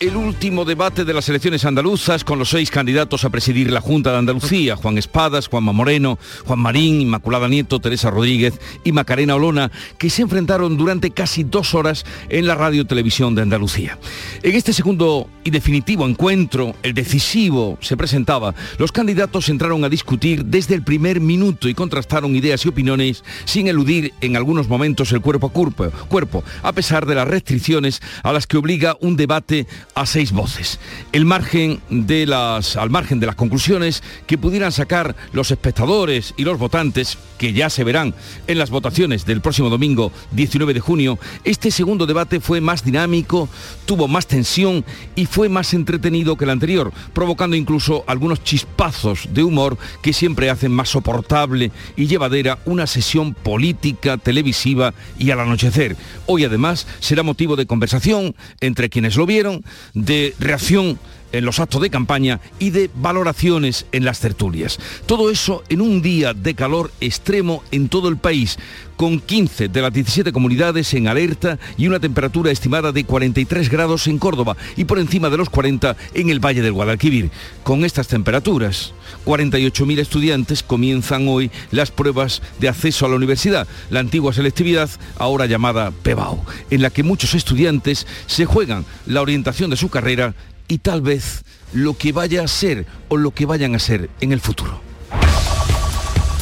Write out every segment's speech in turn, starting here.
el último debate de las elecciones andaluzas con los seis candidatos a presidir la Junta de Andalucía, Juan Espadas, Juanma Moreno, Juan Marín, Inmaculada Nieto, Teresa Rodríguez y Macarena Olona, que se enfrentaron durante casi dos horas en la radio televisión de Andalucía. En este segundo y definitivo encuentro, el decisivo, se presentaba, los candidatos entraron a discutir desde el primer minuto y contrastaron ideas y opiniones sin eludir en algunos momentos el cuerpo a cuerpo, cuerpo a pesar de las restricciones a las que obliga un debate a seis voces. El margen de las, al margen de las conclusiones que pudieran sacar los espectadores y los votantes, que ya se verán en las votaciones del próximo domingo 19 de junio, este segundo debate fue más dinámico, tuvo más tensión y fue más entretenido que el anterior, provocando incluso algunos chispazos de humor que siempre hacen más soportable y llevadera una sesión política, televisiva y al anochecer. Hoy además será motivo de conversación entre quienes lo vieron, de reacción en los actos de campaña y de valoraciones en las tertulias. Todo eso en un día de calor extremo en todo el país, con 15 de las 17 comunidades en alerta y una temperatura estimada de 43 grados en Córdoba y por encima de los 40 en el Valle del Guadalquivir. Con estas temperaturas, 48.000 estudiantes comienzan hoy las pruebas de acceso a la universidad, la antigua selectividad, ahora llamada PEBAU, en la que muchos estudiantes se juegan la orientación de su carrera y tal vez lo que vaya a ser o lo que vayan a ser en el futuro.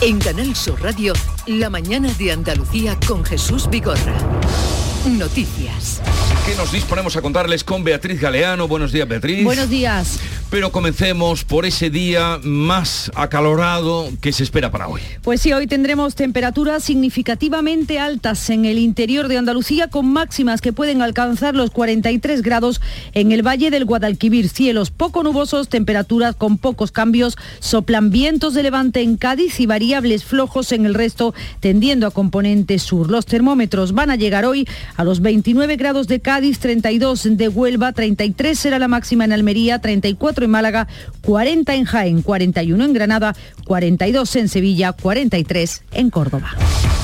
En Canal Sur Radio, La mañana de Andalucía con Jesús Vigorra. Noticias. ¿Qué nos disponemos a contarles con Beatriz Galeano? Buenos días, Beatriz. Buenos días. Pero comencemos por ese día más acalorado que se espera para hoy. Pues sí, hoy tendremos temperaturas significativamente altas en el interior de Andalucía con máximas que pueden alcanzar los 43 grados en el Valle del Guadalquivir. Cielos poco nubosos, temperaturas con pocos cambios, soplan vientos de levante en Cádiz y variables flojos en el resto, tendiendo a componente sur. Los termómetros van a llegar hoy a los 29 grados de Cádiz, 32 de Huelva, 33 será la máxima en Almería, 34 en Málaga, 40 en Jaén, 41 en Granada, 42 en Sevilla, 43 en Córdoba.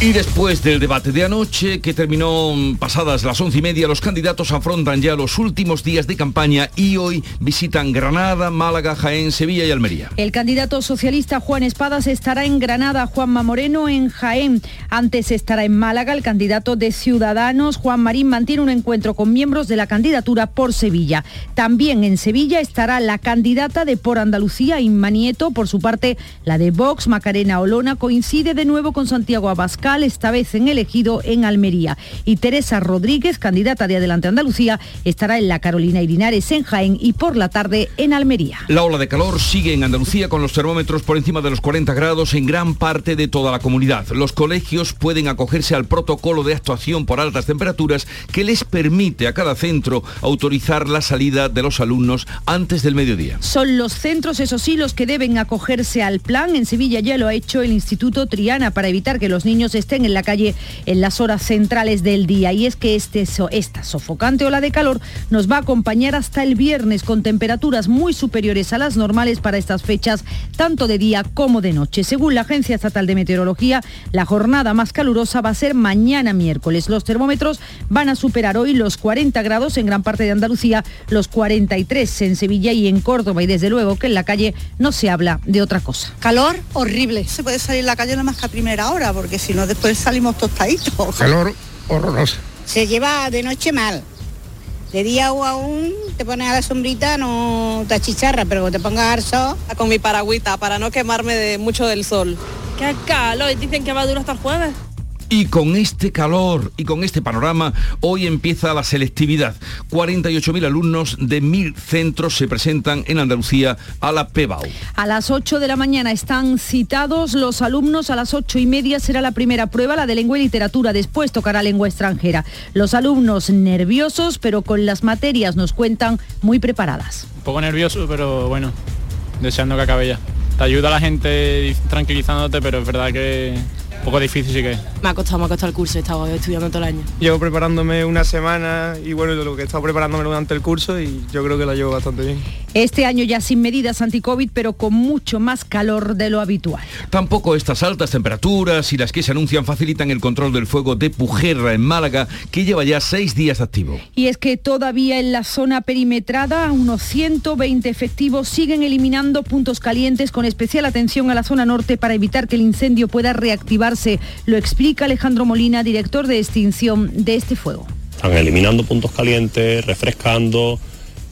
Y después del debate de anoche, que terminó pasadas las once y media, los candidatos afrontan ya los últimos días de campaña y hoy visitan Granada, Málaga, Jaén, Sevilla y Almería. El candidato socialista Juan Espadas estará en Granada, Juanma Moreno en Jaén. Antes estará en Málaga el candidato de Ciudadanos, Juan Marín, mantiene un encuentro con miembros de la candidatura por Sevilla. También en Sevilla estará la candidata de Por Andalucía, Inma Nieto. Por su parte, la de Vox, Macarena Olona, coincide de nuevo con Santiago Abascal, esta vez en elegido en Almería. Y Teresa Rodríguez, candidata de Adelante Andalucía, estará en la Carolina Irinares en Jaén y por la tarde en Almería. La ola de calor sigue en Andalucía con los termómetros por encima de los 40 grados en gran parte de toda la comunidad. Los colegios pueden acogerse al protocolo de actuación por altas temperaturas que les permite a cada centro autorizar la salida de los alumnos antes del mediodía. Son los centros, eso sí, los que deben acogerse al plan. En Sevilla ya lo ha hecho el Instituto Triana para evitar que los niños estén en la calle en las horas centrales del día. Y es que este, esta sofocante ola de calor nos va a acompañar hasta el viernes con temperaturas muy superiores a las normales para estas fechas, tanto de día como de noche. Según la Agencia Estatal de Meteorología, la jornada más calurosa va a ser mañana miércoles. Los termómetros van a superar hoy los 40 grados en gran parte de Andalucía, los 43 en Sevilla y en Córdoba y desde luego que en la calle no se habla de otra cosa. Calor horrible. Se puede salir a la calle nada más que a primera hora porque si no después salimos tostaditos. Calor horroroso. Se lleva de noche mal. De día o aún te pones a la sombrita, no te achicharra, pero te pongas al sol. Con mi paragüita para no quemarme de mucho del sol. ¡Qué calor! Dicen que va a durar hasta el jueves. Y con este calor y con este panorama, hoy empieza la selectividad. 48.000 alumnos de mil centros se presentan en Andalucía a la PEBAU. A las 8 de la mañana están citados los alumnos. A las 8 y media será la primera prueba, la de lengua y literatura. Después tocará lengua extranjera. Los alumnos nerviosos, pero con las materias nos cuentan muy preparadas. Un poco nervioso, pero bueno, deseando que acabe ya. Te ayuda a la gente tranquilizándote, pero es verdad que Un poco difícil sí que es. Me ha costado, me ha costado el curso, he estado estudiando todo el año. Llevo preparándome una semana y bueno, lo que he estado preparándome durante el curso y yo creo que la llevo bastante bien. Este año ya sin medidas anti-COVID, pero con mucho más calor de lo habitual. Tampoco estas altas temperaturas y las que se anuncian facilitan el control del fuego de Pujerra en Málaga, que lleva ya seis días activo. Y es que todavía en la zona perimetrada, unos 120 efectivos siguen eliminando puntos calientes con especial atención a la zona norte para evitar que el incendio pueda Lo explica Alejandro Molina, director de extinción de este fuego. Están eliminando puntos calientes, refrescando,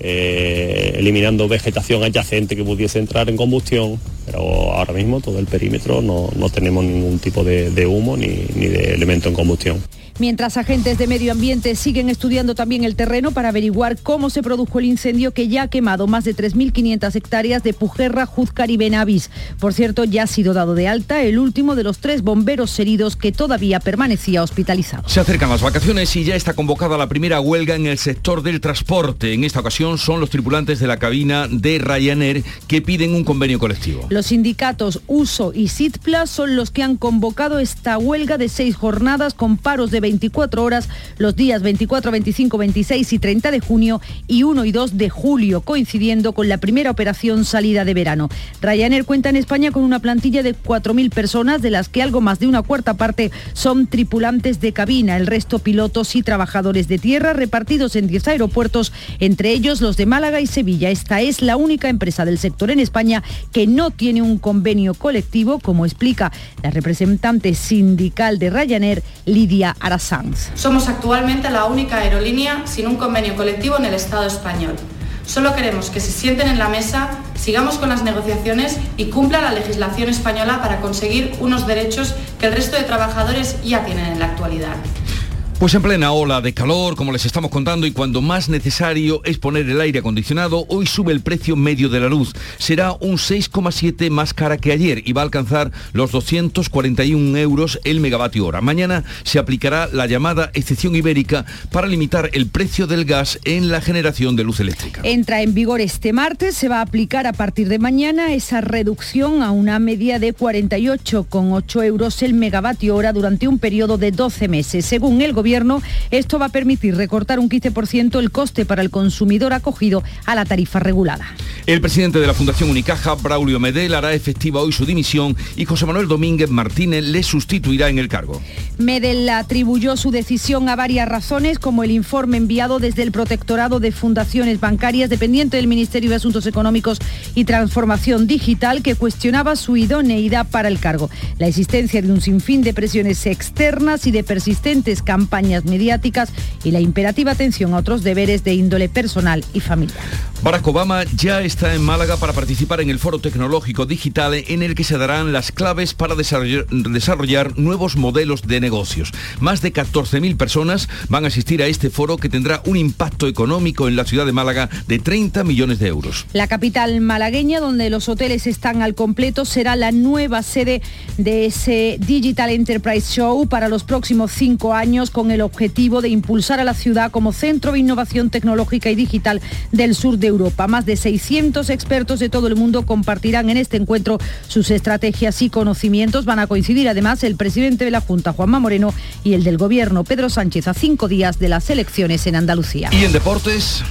eh, eliminando vegetación adyacente que pudiese entrar en combustión, pero ahora mismo todo el perímetro no, no tenemos ningún tipo de, de humo ni, ni de elemento en combustión. Mientras agentes de medio ambiente siguen estudiando también el terreno para averiguar cómo se produjo el incendio que ya ha quemado más de 3.500 hectáreas de Pujerra, Juzcar y Benavis. Por cierto, ya ha sido dado de alta el último de los tres bomberos heridos que todavía permanecía hospitalizado. Se acercan las vacaciones y ya está convocada la primera huelga en el sector del transporte. En esta ocasión son los tripulantes de la cabina de Ryanair que piden un convenio colectivo. Los sindicatos USO y SITPLA son los que han convocado esta huelga de seis jornadas con paros de 24 horas los días 24, 25, 26 y 30 de junio y 1 y 2 de julio, coincidiendo con la primera operación salida de verano. Ryanair cuenta en España con una plantilla de 4.000 personas, de las que algo más de una cuarta parte son tripulantes de cabina, el resto pilotos y trabajadores de tierra repartidos en 10 aeropuertos, entre ellos los de Málaga y Sevilla. Esta es la única empresa del sector en España que no tiene un convenio colectivo, como explica la representante sindical de Ryanair, Lidia Somos actualmente la única aerolínea sin un convenio colectivo en el Estado español. Solo queremos que se sienten en la mesa, sigamos con las negociaciones y cumpla la legislación española para conseguir unos derechos que el resto de trabajadores ya tienen en la actualidad. Pues en plena ola de calor, como les estamos contando, y cuando más necesario es poner el aire acondicionado, hoy sube el precio medio de la luz. Será un 6,7 más cara que ayer y va a alcanzar los 241 euros el megavatio hora. Mañana se aplicará la llamada excepción ibérica para limitar el precio del gas en la generación de luz eléctrica. Entra en vigor este martes, se va a aplicar a partir de mañana esa reducción a una media de 48,8 euros el megavatio hora durante un periodo de 12 meses. Según el gobierno, esto va a permitir recortar un 15% el coste para el consumidor acogido a la tarifa regulada. El presidente de la Fundación Unicaja, Braulio Medel, hará efectiva hoy su dimisión y José Manuel Domínguez Martínez le sustituirá en el cargo. Medel atribuyó su decisión a varias razones, como el informe enviado desde el Protectorado de Fundaciones Bancarias, dependiente del Ministerio de Asuntos Económicos y Transformación Digital, que cuestionaba su idoneidad para el cargo. La existencia de un sinfín de presiones externas y de persistentes campañas mediáticas y la imperativa atención a otros deberes de índole personal y familiar. Barack Obama ya está en Málaga para participar en el Foro Tecnológico Digital en el que se darán las claves para desarrollar, desarrollar nuevos modelos de negocios. Más de 14.000 personas van a asistir a este foro que tendrá un impacto económico en la ciudad de Málaga de 30 millones de euros. La capital malagueña, donde los hoteles están al completo, será la nueva sede de ese Digital Enterprise Show para los próximos cinco años con el objetivo de impulsar a la ciudad como centro de innovación tecnológica y digital del sur de Europa. Más de 600 expertos de todo el mundo compartirán en este encuentro sus estrategias y conocimientos. Van a coincidir además el presidente de la Junta, Juanma Moreno, y el del Gobierno, Pedro Sánchez, a cinco días de las elecciones en Andalucía. ¿Y en deportes?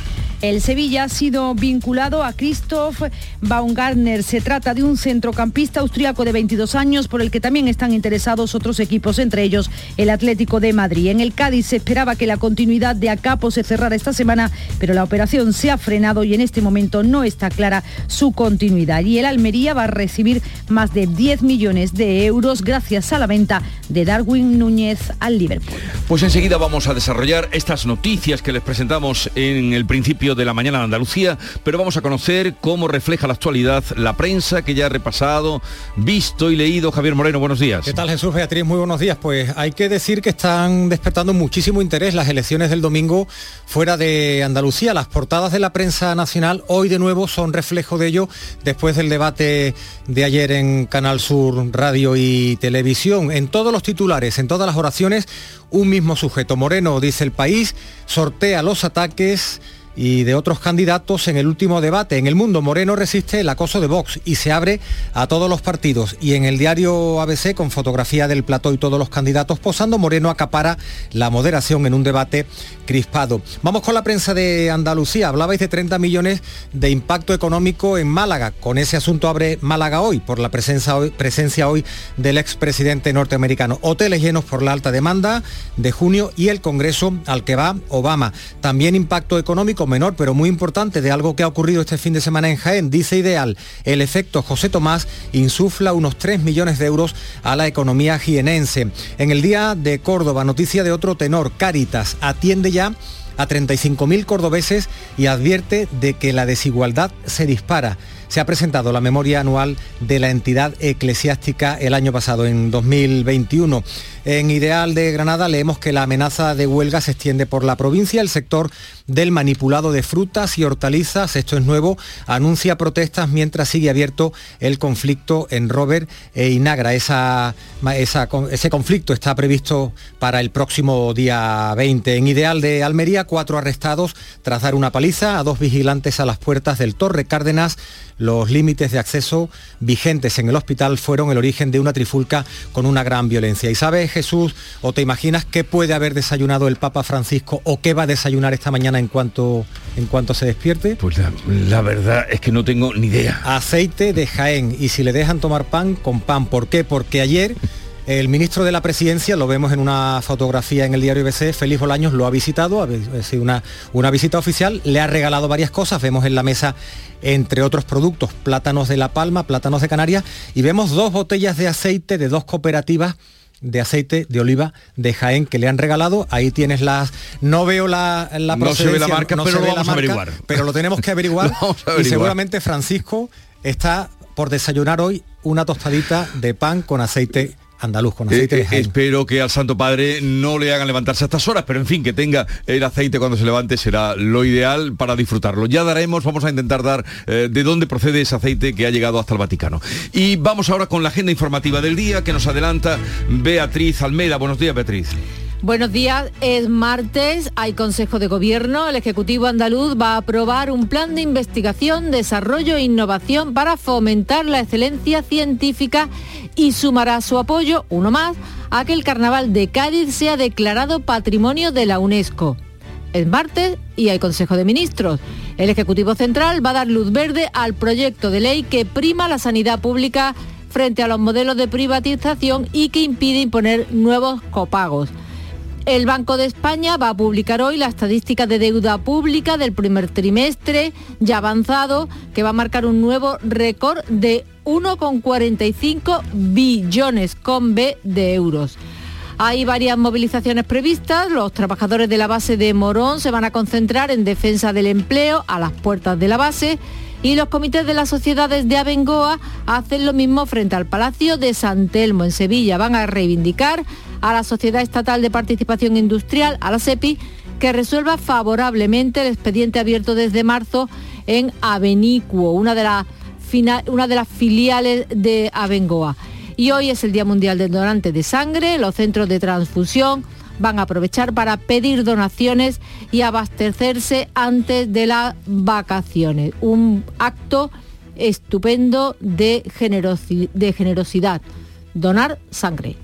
El Sevilla ha sido vinculado a Christoph Baumgartner. Se trata de un centrocampista austriaco de 22 años por el que también están interesados otros equipos, entre ellos el Atlético de Madrid. En el Cádiz se esperaba que la continuidad de Acapo se cerrara esta semana, pero la operación se ha frenado y en este momento no está clara su continuidad. Y el Almería va a recibir más de 10 millones de euros gracias a la venta de Darwin Núñez al Liverpool. Pues enseguida vamos a desarrollar estas noticias que les presentamos en el principio de la mañana de Andalucía, pero vamos a conocer cómo refleja la actualidad la prensa que ya ha repasado, visto y leído. Javier Moreno, buenos días. ¿Qué tal Jesús Beatriz? Muy buenos días. Pues hay que decir que están despertando muchísimo interés las elecciones del domingo fuera de Andalucía. Las portadas de la prensa nacional hoy de nuevo son reflejo de ello después del debate de ayer en Canal Sur Radio y Televisión. En todos los titulares, en todas las oraciones, un mismo sujeto. Moreno, dice el país, sortea los ataques y de otros candidatos en el último debate. En el mundo, Moreno resiste el acoso de Vox y se abre a todos los partidos. Y en el diario ABC, con fotografía del plató y todos los candidatos posando, Moreno acapara la moderación en un debate crispado. Vamos con la prensa de Andalucía. Hablabais de 30 millones de impacto económico en Málaga. Con ese asunto abre Málaga hoy, por la presencia hoy, presencia hoy del expresidente norteamericano. Hoteles llenos por la alta demanda de junio y el Congreso al que va Obama. También impacto económico menor, pero muy importante, de algo que ha ocurrido este fin de semana en Jaén. Dice Ideal, el efecto José Tomás insufla unos 3 millones de euros a la economía jienense. En el día de Córdoba, noticia de otro tenor, Cáritas atiende ya a 35.000 cordobeses y advierte de que la desigualdad se dispara se ha presentado la memoria anual de la entidad eclesiástica el año pasado, en 2021. En Ideal de Granada leemos que la amenaza de huelga se extiende por la provincia. El sector del manipulado de frutas y hortalizas, esto es nuevo, anuncia protestas mientras sigue abierto el conflicto en Robert e Inagra. Ese conflicto está previsto para el próximo día 20. En Ideal de Almería, cuatro arrestados tras dar una paliza a dos vigilantes a las puertas del Torre Cárdenas los límites de acceso vigentes en el hospital fueron el origen de una trifulca con una gran violencia. ¿Y sabes, Jesús, o te imaginas qué puede haber desayunado el Papa Francisco o qué va a desayunar esta mañana en cuanto, en cuanto se despierte? Pues la, la verdad es que no tengo ni idea. Aceite de Jaén y si le dejan tomar pan, con pan. ¿Por qué? Porque ayer... El ministro de la Presidencia, lo vemos en una fotografía en el diario IBC, Félix Bolaños lo ha visitado, ha sido una, una visita oficial, le ha regalado varias cosas, vemos en la mesa, entre otros productos, plátanos de La Palma, plátanos de Canarias, y vemos dos botellas de aceite de dos cooperativas de aceite de oliva de Jaén que le han regalado. Ahí tienes las. No veo la, la no se ve la marca, no pero se lo vamos la a averiguar. Pero lo tenemos que averiguar. Lo vamos a Y averiguar. seguramente Francisco está por desayunar hoy una tostadita de pan con aceite andaluz, con aceite Eh, de eh, Jaén. espero que al Santo Padre no le hagan levantarse a estas horas, pero en fin, que tenga el aceite cuando se levante será lo ideal para disfrutarlo. Ya daremos, vamos a intentar dar eh, de dónde procede ese aceite que ha llegado hasta el Vaticano. Y vamos ahora con la agenda informativa del día que nos adelanta Beatriz Almeida. Buenos días, Beatriz. Buenos días, es martes, hay Consejo de Gobierno, el Ejecutivo andaluz va a aprobar un plan de investigación, desarrollo e innovación para fomentar la excelencia científica y sumará su apoyo, uno más, a que el Carnaval de Cádiz sea declarado Patrimonio de la UNESCO. Es martes y hay Consejo de Ministros. El Ejecutivo Central va a dar luz verde al proyecto de ley que prima la sanidad pública frente a los modelos de privatización y que impide imponer nuevos copagos. El Banco de España va a publicar hoy la estadística de deuda pública del primer trimestre ya avanzado, que va a marcar un nuevo récord de 1,45 billones con B de euros. Hay varias movilizaciones previstas. Los trabajadores de la base de Morón se van a concentrar en defensa del empleo a las puertas de la base y los comités de las sociedades de Abengoa hacen lo mismo frente al Palacio de San Telmo en Sevilla. Van a reivindicar a la Sociedad Estatal de Participación Industrial, a la SEPI, que resuelva favorablemente el expediente abierto desde marzo en Avenicuo, una de, las filiales de Abengoa. Y hoy es el Día Mundial del Donante de Sangre. Los centros de transfusión van a aprovechar para pedir donaciones y abastecerse antes de las vacaciones. Un acto estupendo de generosidad. Donar sangre.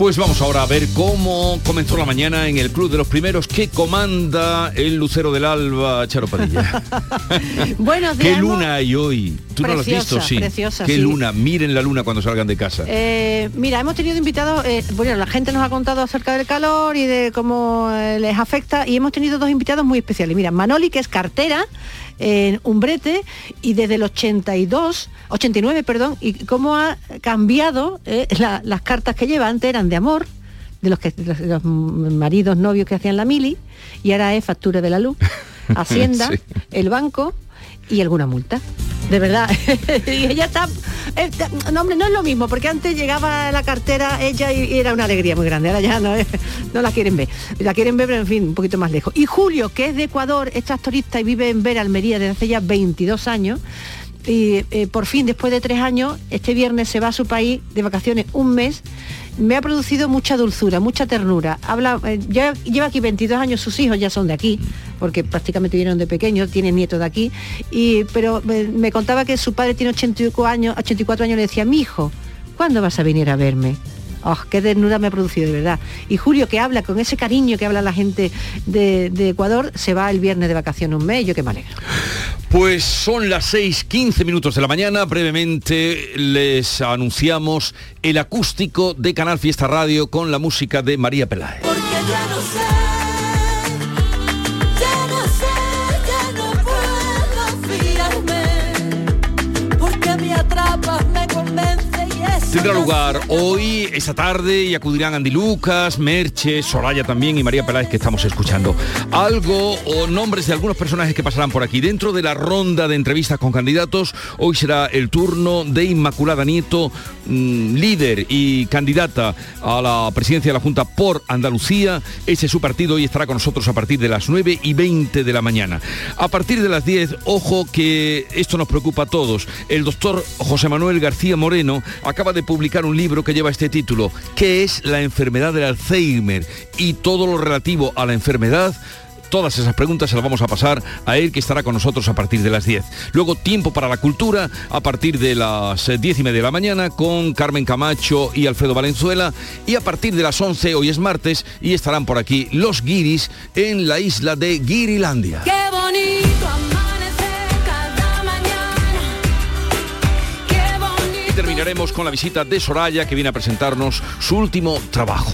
Pues vamos ahora a ver cómo comenzó la mañana en el Club de los Primeros que comanda el Lucero del Alba, Charo Padilla. Buenos ¿Qué días. luna hay hoy? ¿Tú no lo has Preciosa, visto? Sí. preciosa, ¿Qué sí. luna? Miren la luna cuando salgan de casa. Eh, mira, hemos tenido invitados, eh, bueno, la gente nos ha contado acerca del calor y de cómo eh, les afecta y hemos tenido dos invitados muy especiales. Mira, Manoli, que es cartera en Umbrete y desde el 82, 89, perdón, y cómo ha cambiado eh, la- las cartas que lleva. Antes eran de amor, de los, que, de los, maridos, novios que hacían la mili, y ahora es factura de la luz, Hacienda, Sí. el banco y alguna multa. De verdad. y ella está... eh, no, hombre, no es lo mismo, porque antes llegaba la cartera ella y, era una alegría muy grande. Ahora ya no, no la quieren ver. La quieren ver, pero en fin, un poquito más lejos. Y Julio, que es de Ecuador, es tractorista y vive en Vera, Almería, desde hace ya 22 años. Y eh, por fin, después de tres años, este viernes se va a su país de vacaciones un mes. Me ha producido mucha dulzura, mucha ternura. Habla, eh, ya lleva aquí 22 años, sus hijos ya son de aquí, porque prácticamente vinieron de pequeños, tienen nietos de aquí, y, pero me, me contaba que su padre tiene 84 años, 84 años, le decía, mi hijo, ¿cuándo vas a venir a verme? Oh, qué desnuda me ha producido, de verdad. Y Julio, que habla con ese cariño que habla la gente de, de Ecuador, se va el viernes de vacaciones un mes, yo que me alegro. Pues son las 6.15 minutos de la mañana. Brevemente les anunciamos el acústico de Canal Fiesta Radio con la música de María Peláez. Tendrá lugar hoy, esta tarde, y acudirán Andy Lucas, Merche, Soraya también y María Peláez que estamos escuchando. Algo o nombres de algunos personajes que pasarán por aquí. Dentro de la ronda de entrevistas con candidatos, hoy será el turno de Inmaculada Nieto, mm, líder y candidata a la presidencia de la Junta por Andalucía. Ese es su partido y estará con nosotros a partir de las 9 y 20 de la mañana. A partir de las 10, ojo que esto nos preocupa a todos. El doctor José Manuel García Moreno acaba de publicar un libro que lleva este título, ¿Qué es la enfermedad del Alzheimer? Y todo lo relativo a la enfermedad Todas esas preguntas se las vamos a pasar a él que estará con nosotros a partir de las 10. Luego tiempo para la cultura a partir de las eh, 10 y media de la mañana con Carmen Camacho y Alfredo Valenzuela. Y a partir de las 11, hoy es martes, y estarán por aquí los guiris en la isla de Guirilandia. Qué bonito Y terminaremos con la visita de Soraya que viene a presentarnos su último trabajo.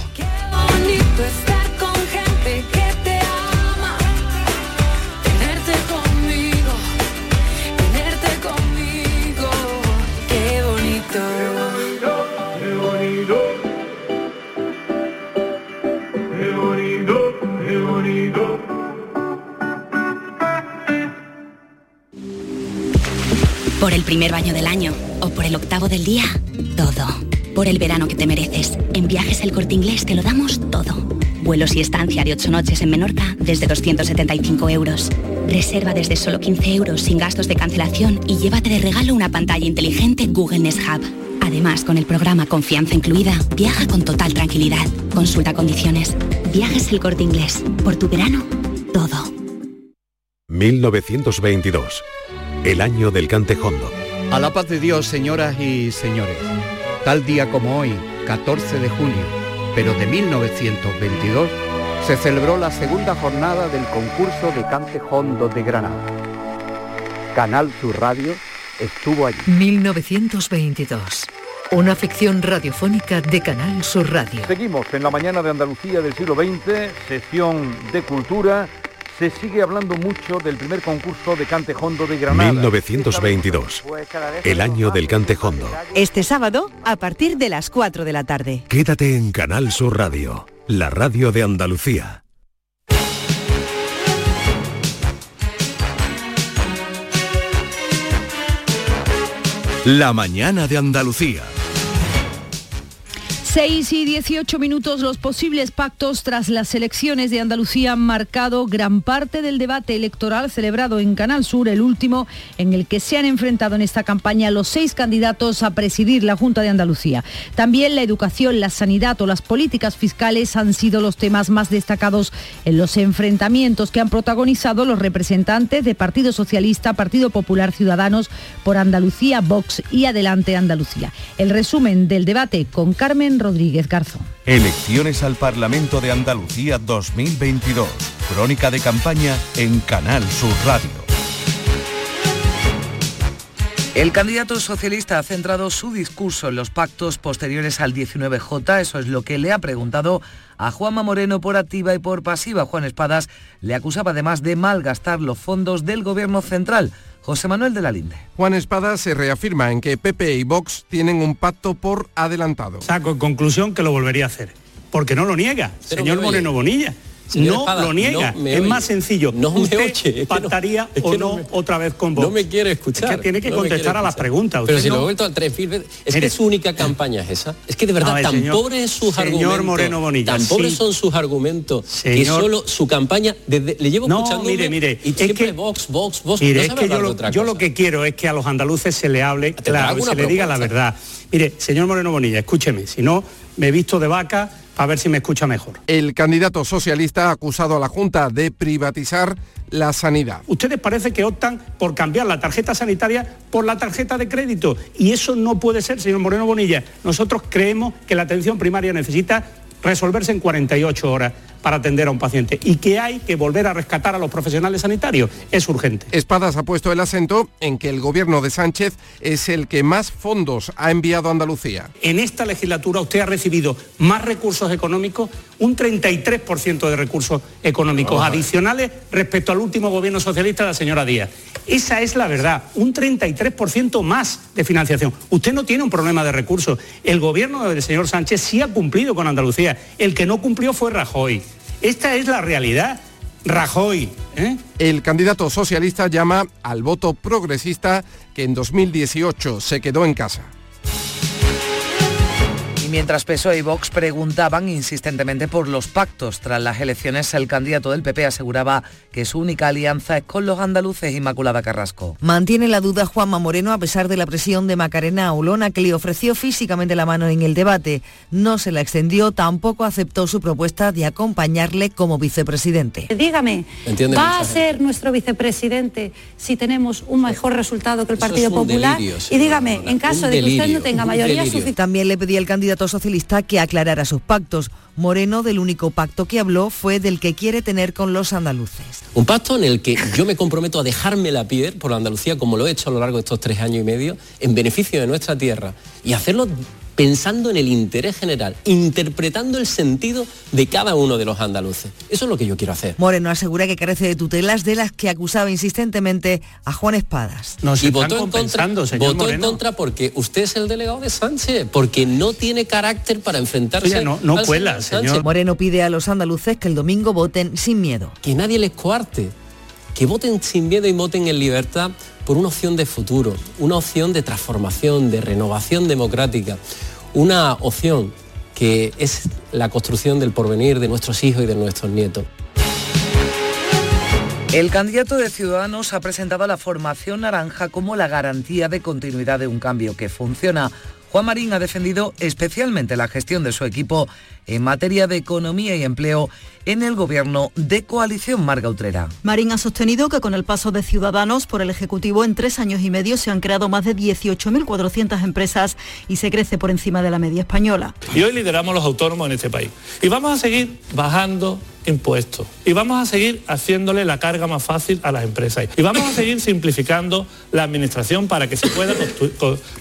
Por el primer baño del año o por el octavo del día, todo. Por el verano que te mereces. En Viajes El Corte Inglés te lo damos todo. Vuelos y estancia de 8 noches en Menorca desde 275 euros. Reserva desde solo 15 euros sin gastos de cancelación y llévate de regalo una pantalla inteligente Google Nest Hub. Además, con el programa Confianza Incluida, viaja con total tranquilidad. Consulta condiciones. Viajes El Corte Inglés. Por tu verano, todo. 1922, el año del cantejondo. A la paz de Dios, señoras y señores. Tal día como hoy, 14 de junio, pero de 1922, se celebró la segunda jornada del concurso de cante hondo de Granada. Canal Sur Radio estuvo allí. 1922. Una ficción radiofónica de Canal Sur Radio. Seguimos en la mañana de Andalucía del siglo XX, sesión de cultura. Se sigue hablando mucho del primer concurso de cante hondo de Granada. 1922, el año del cantejondo. Este sábado, a partir de las 4 de la tarde. Quédate en Canal Sur Radio, la radio de Andalucía. La mañana de Andalucía. 6 y 18 minutos los posibles pactos tras las elecciones de Andalucía han marcado gran parte del debate electoral celebrado en Canal Sur, el último en el que se han enfrentado en esta campaña los seis candidatos a presidir la Junta de Andalucía. También la educación, la sanidad o las políticas fiscales han sido los temas más destacados en los enfrentamientos que han protagonizado los representantes de Partido Socialista, Partido Popular Ciudadanos por Andalucía, Vox y Adelante Andalucía. El resumen del debate con Carmen Rodríguez Garzón. Elecciones al Parlamento de Andalucía 2022. Crónica de campaña en Canal Sur Radio. El candidato socialista ha centrado su discurso en los pactos posteriores al 19J, eso es lo que le ha preguntado a Juanma Moreno por activa y por pasiva. Juan Espadas le acusaba además de malgastar los fondos del gobierno central. José Manuel de la Linde. Juan Espada se reafirma en que PP y Vox tienen un pacto por adelantado. Saco en conclusión que lo volvería a hacer. Porque no lo niega, Pero señor. Moreno Bonilla. No Espada, lo niega. no es más sencillo. No me ¿Usted oye, es que no- pactaría es o que no, no me- otra vez con Vox? No me quiere escuchar. Es que tiene que contestar a las preguntas. Pero si lo he vuelto a tres mil veces. Es Mire. que su única campaña es esa. Es que de verdad, ver, tan señor- pobres sus señor argumentos. Moreno Bonilla, tan pobres son sus argumentos. Que Señor- solo su campaña. desde- le llevo No, escuchando. mire, mire, Y es siempre que- Vox, Vox, Vox. Mire, es que yo, lo, yo lo que quiero es que a los andaluces se le hable claro, que una se le diga la verdad. Mire, señor Moreno Bonilla, escúcheme, si no me he visto de vaca, a ver si me escucha mejor. El candidato socialista ha acusado a la Junta de privatizar la sanidad. Ustedes parece que optan por cambiar la tarjeta sanitaria por la tarjeta de crédito y eso no puede ser, señor Moreno Bonilla. Nosotros creemos que la atención primaria necesita resolverse en 48 horas para atender a un paciente y que hay que volver a rescatar a los profesionales sanitarios. Es urgente. Espadas ha puesto el acento en que el gobierno de Sánchez es el que más fondos ha enviado a Andalucía. En esta legislatura usted ha recibido más recursos económicos, un 33% de recursos económicos adicionales respecto al último gobierno socialista de la señora Díaz. Esa es la verdad, un 33% más de financiación. Usted no tiene un problema de recursos. El gobierno del señor Sánchez sí ha cumplido con Andalucía. El que no cumplió fue Rajoy. Esta es la realidad. Rajoy. ¿eh? El candidato socialista llama al voto progresista que en 2018 se quedó en casa. Y mientras PSOE y Vox preguntaban insistentemente por los pactos tras las elecciones, el candidato del PP aseguraba que su única alianza es con los andaluces Inmaculada Carrasco. Mantiene la duda Juanma Moreno a pesar de la presión de Macarena Olona que le ofreció físicamente la mano en el debate. No se la extendió, tampoco aceptó su propuesta de acompañarle como vicepresidente. Dígame, Entiende ¿va a ser nuestro vicepresidente si tenemos un mejor resultado que el Eso Partido Popular? delirio, y dígame, Olona, en caso de que usted no tenga mayoría suficiente... También le pedí al candidato socialista que aclarara sus pactos. Moreno del único pacto que habló fue del que quiere tener con los andaluces. Un pacto en el que yo me comprometo a dejarme la piel por la Andalucía, como lo he hecho a lo largo de estos tres años y medio, en beneficio de nuestra tierra y hacerlo pensando en el interés general, interpretando el sentido de cada uno de los andaluces. Eso es lo que yo quiero hacer. Moreno asegura que carece de tutelas de las que acusaba insistentemente a Juan Espadas. y votó, en contra, votó en contra porque usted es el delegado de Sánchez, porque no tiene carácter para enfrentarse Oiga, no- no al cuela, Sánchez. Moreno pide a los andaluces que el domingo voten sin miedo. Que nadie les coarte, que voten sin miedo y voten en libertad por una opción de futuro, una opción de transformación, de renovación democrática, una opción que es la construcción del porvenir de nuestros hijos y de nuestros nietos. El candidato de Ciudadanos ha presentado a la formación naranja como la garantía de continuidad de un cambio que funciona. Juan Marín ha defendido especialmente la gestión de su equipo en materia de economía y empleo en el gobierno de coalición Marga Utrera. Marín ha sostenido que con el paso de Ciudadanos por el Ejecutivo en tres años y medio se han creado más de 18.400 empresas y se crece por encima de la media española. Y hoy lideramos los autónomos en este país. Y vamos a seguir bajando impuestos. Y vamos a seguir haciéndole la carga más fácil a las empresas. Y vamos a seguir simplificando la administración para que se pueda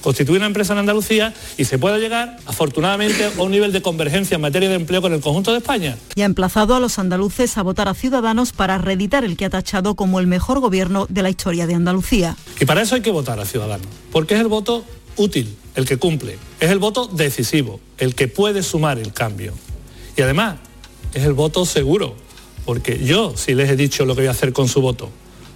constituir una empresa en Andalucía y se pueda llegar, afortunadamente, a un nivel de convergencia en materia de empleo con el conjunto de España. Y ha emplazado a los andaluces a votar a Ciudadanos para reeditar el que ha tachado como el mejor gobierno de la historia de Andalucía. Y para eso hay que votar a Ciudadanos, porque es el voto útil, el que cumple, es el voto decisivo, el que puede sumar el cambio. Y además, es el voto seguro, porque yo sí les he dicho lo que voy a hacer con su voto.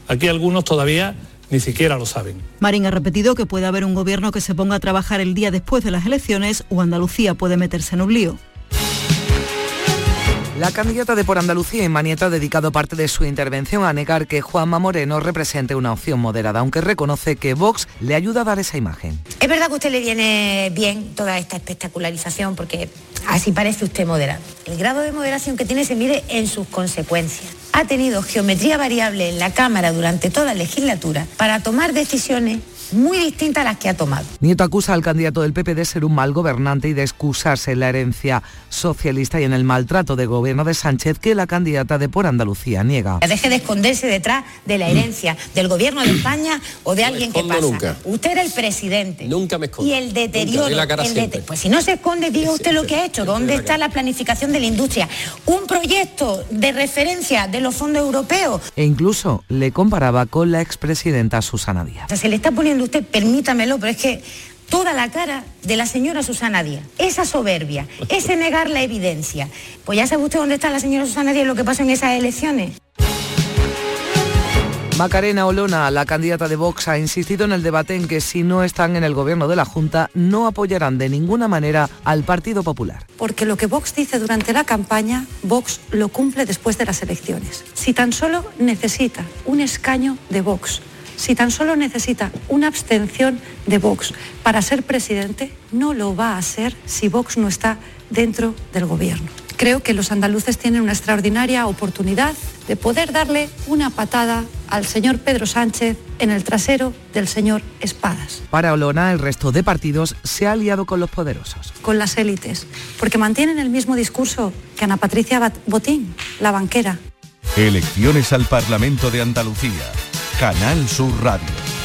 Aquí algunos todavía ni siquiera lo saben. Marín ha repetido que puede haber un gobierno que se ponga a trabajar el día después de las elecciones o Andalucía puede meterse en un lío. La candidata de Por Andalucía, Manieta, ha dedicado parte de su intervención a negar que Juanma Moreno represente una opción moderada, aunque reconoce que Vox le ayuda a dar esa imagen. Es verdad que a usted le viene bien toda esta espectacularización porque así parece usted moderado. El grado de moderación que tiene se mide en sus consecuencias. Ha tenido geometría variable en la Cámara durante toda la legislatura para tomar decisiones muy distintas a las que ha tomado. Nieto acusa al candidato del PP de ser un mal gobernante y de excusarse en la herencia socialista y en el maltrato de gobierno de Sánchez que la candidata de Por Andalucía niega. Deje de esconderse detrás de la herencia del gobierno de España o de alguien que pasa. nunca. Usted era el presidente. Nunca me escondo. Y el deterioro. La cara el. Pues si no se esconde, diga usted lo que ha hecho. ¿Dónde está la planificación de la industria? Un proyecto de referencia de los fondos europeos. E incluso le comparaba con la expresidenta Susana Díaz. O sea, se le está poniendo usted, permítamelo, pero es que toda la cara de la señora Susana Díaz, esa soberbia, ese negar la evidencia. Pues ya sabe usted dónde está la señora Susana Díaz y lo que pasó en esas elecciones. Macarena Olona, la candidata de Vox, ha insistido en el debate en que si no están en el gobierno de la Junta, no apoyarán de ninguna manera al Partido Popular. Porque lo que Vox dice durante la campaña, Vox lo cumple después de las elecciones. Si tan solo necesita un escaño de Vox si tan solo necesita una abstención de Vox para ser presidente, no lo va a ser si Vox no está dentro del gobierno. Creo que los andaluces tienen una extraordinaria oportunidad de poder darle una patada al señor Pedro Sánchez en el trasero del señor Espadas, Para Olona, el resto de partidos se ha aliado con los poderosos. con las élites, porque mantienen el mismo discurso que Ana Patricia Botín, la banquera. Elecciones al Parlamento de Andalucía. Canal Sur Radio.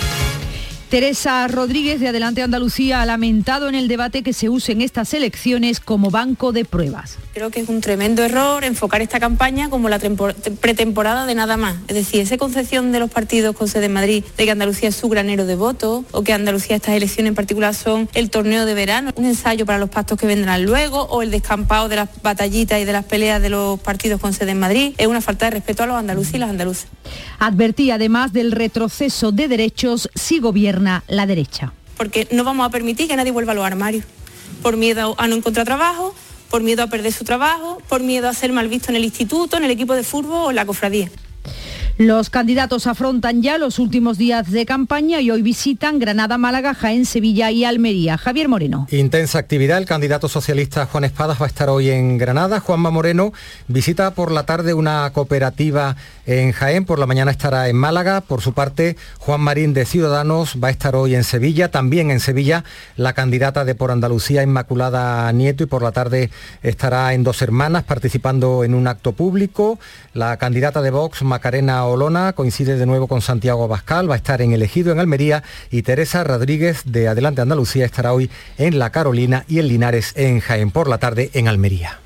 Teresa Rodríguez de Adelante Andalucía ha lamentado en el debate que se usen estas elecciones como banco de pruebas. Creo que es un tremendo error enfocar esta campaña como la tempor- pretemporada de nada más. Es decir, esa concepción de los partidos con sede en Madrid de que Andalucía es su granero de votos o que Andalucía estas elecciones en particular son el torneo de verano, un ensayo para los pactos que vendrán luego o el descampado de las batallitas y de las peleas de los partidos con sede en Madrid, es una falta de respeto a los andaluces y las andaluzas. Advertía además del retroceso de derechos si gobierna la derecha. porque no vamos a permitir que nadie vuelva a los armarios, por miedo a no encontrar trabajo, por miedo a perder su trabajo, por miedo a ser mal visto en el instituto, en el equipo de fútbol o en la cofradía. Los candidatos afrontan ya los últimos días de campaña y hoy visitan Granada, Málaga, Jaén, Sevilla y Almería. Javier Moreno. Intensa actividad. El candidato socialista Juan Espadas va a estar hoy en Granada. Juanma Moreno visita por la tarde una cooperativa en Jaén. Por la mañana estará en Málaga. Por su parte, Juan Marín de Ciudadanos va a estar hoy en Sevilla. También en Sevilla la candidata de Por Andalucía, Inmaculada Nieto. Y por la tarde estará en Dos Hermanas participando en un acto público. La candidata de Vox, Macarena Olona, coincide de nuevo con Santiago Abascal. Va a estar en Elegido en Almería. Y Teresa Rodríguez de Adelante Andalucía estará hoy en La Carolina y en Linares en Jaén por la tarde en Almería.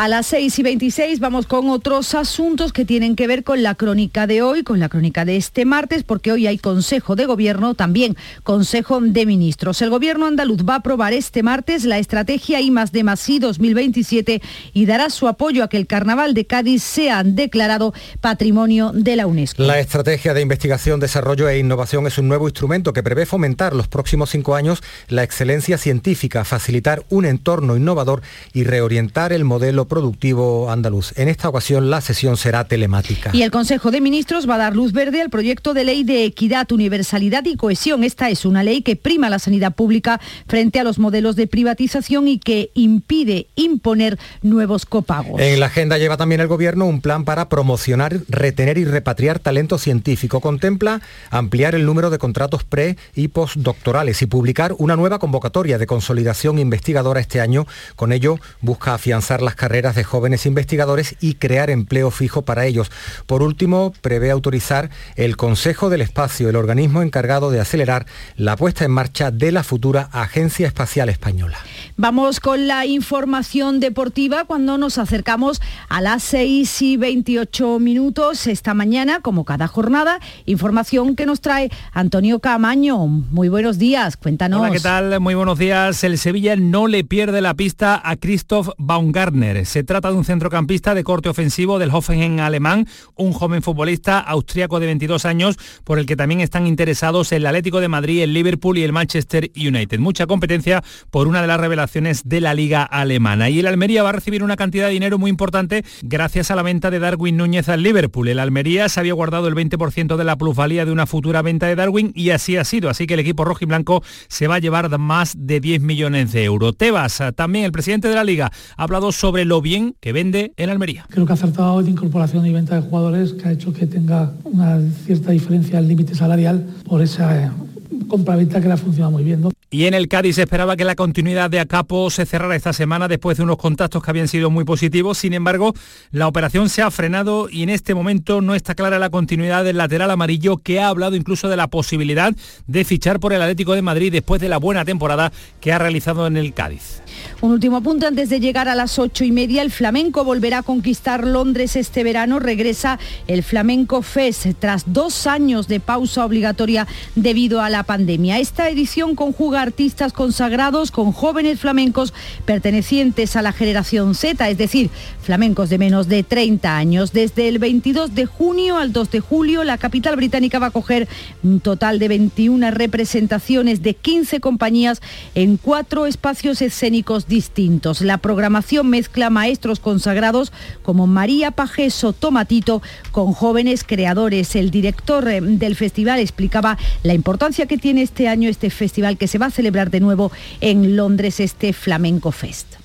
A las 6 y 26 vamos con otros asuntos que tienen que ver con la crónica de hoy, con la crónica de este martes, porque hoy hay Consejo de Gobierno, también Consejo de Ministros. El Gobierno andaluz va a aprobar este martes la estrategia I más D más I 2027 y dará su apoyo a que el Carnaval de Cádiz sea declarado Patrimonio de la UNESCO. La estrategia de investigación, desarrollo e innovación es un nuevo instrumento que prevé fomentar los próximos cinco años la excelencia científica, facilitar un entorno innovador y reorientar el modelo productivo andaluz. En esta ocasión la sesión será telemática. Y el Consejo de Ministros va a dar luz verde al proyecto de ley de equidad, universalidad y cohesión. Esta es una ley que prima la sanidad pública frente a los modelos de privatización y que impide imponer nuevos copagos. En la agenda lleva también el Gobierno un plan para promocionar, retener y repatriar talento científico. Contempla ampliar el número de contratos pre y postdoctorales y publicar una nueva convocatoria de consolidación investigadora este año. Con ello busca afianzar las carreras de jóvenes investigadores y crear empleo fijo para ellos. Por último, prevé autorizar el Consejo del Espacio, el organismo encargado de acelerar la puesta en marcha de la futura Agencia Espacial Española. Vamos con la información deportiva cuando nos acercamos a las 6 y 28 minutos esta mañana, como cada jornada, información que nos trae Antonio Camaño. Muy buenos días, cuéntanos. Hola, ¿qué tal? Muy buenos días. El Sevilla no le pierde la pista a Christoph Baumgartner. Se trata de un centrocampista de corte ofensivo del Hoffenheim alemán, un joven futbolista austriaco de 22 años, por el que también están interesados el Atlético de Madrid, el Liverpool y el Manchester United. Mucha competencia por una de las revelaciones de la liga alemana. Y el Almería va a recibir una cantidad de dinero muy importante gracias a la venta de Darwin Núñez al Liverpool. El Almería se había guardado el 20% de la plusvalía de una futura venta de Darwin y así ha sido. Así que el equipo rojo y blanco se va a llevar más de 10 millones de euros. Tebas, también el presidente de la liga, ha hablado sobre lo bien que vende el Almería. Creo que ha acertado de incorporación y venta de jugadores que ha hecho que tenga una cierta diferencia al límite salarial por esa eh, compraventa que le ha funcionado muy bien. ¿no? Y en el Cádiz se esperaba que la continuidad de Acapo se cerrara esta semana después de unos contactos que habían sido muy positivos. Sin embargo, la operación se ha frenado y en este momento no está clara la continuidad del lateral amarillo que ha hablado incluso de la posibilidad de fichar por el Atlético de Madrid después de la buena temporada que ha realizado en el Cádiz. Un último apunte antes de llegar a las ocho y media. El flamenco volverá a conquistar Londres este verano. Regresa el Flamenco Fest tras dos años de pausa obligatoria debido a la pandemia. Esta edición conjuga artistas consagrados con jóvenes flamencos pertenecientes a la generación Z, es decir, flamencos de menos de 30 años. Desde el 22 de junio al 2 de julio, la capital británica va a coger un total de 21 representaciones de 15 compañías en cuatro espacios escénicos distintos. La programación mezcla maestros consagrados como María Pajeso Tomatito con jóvenes creadores. El director eh, del festival explicaba la importancia que tiene este año este festival que se va a celebrar de nuevo en Londres, este Flamenco Fest.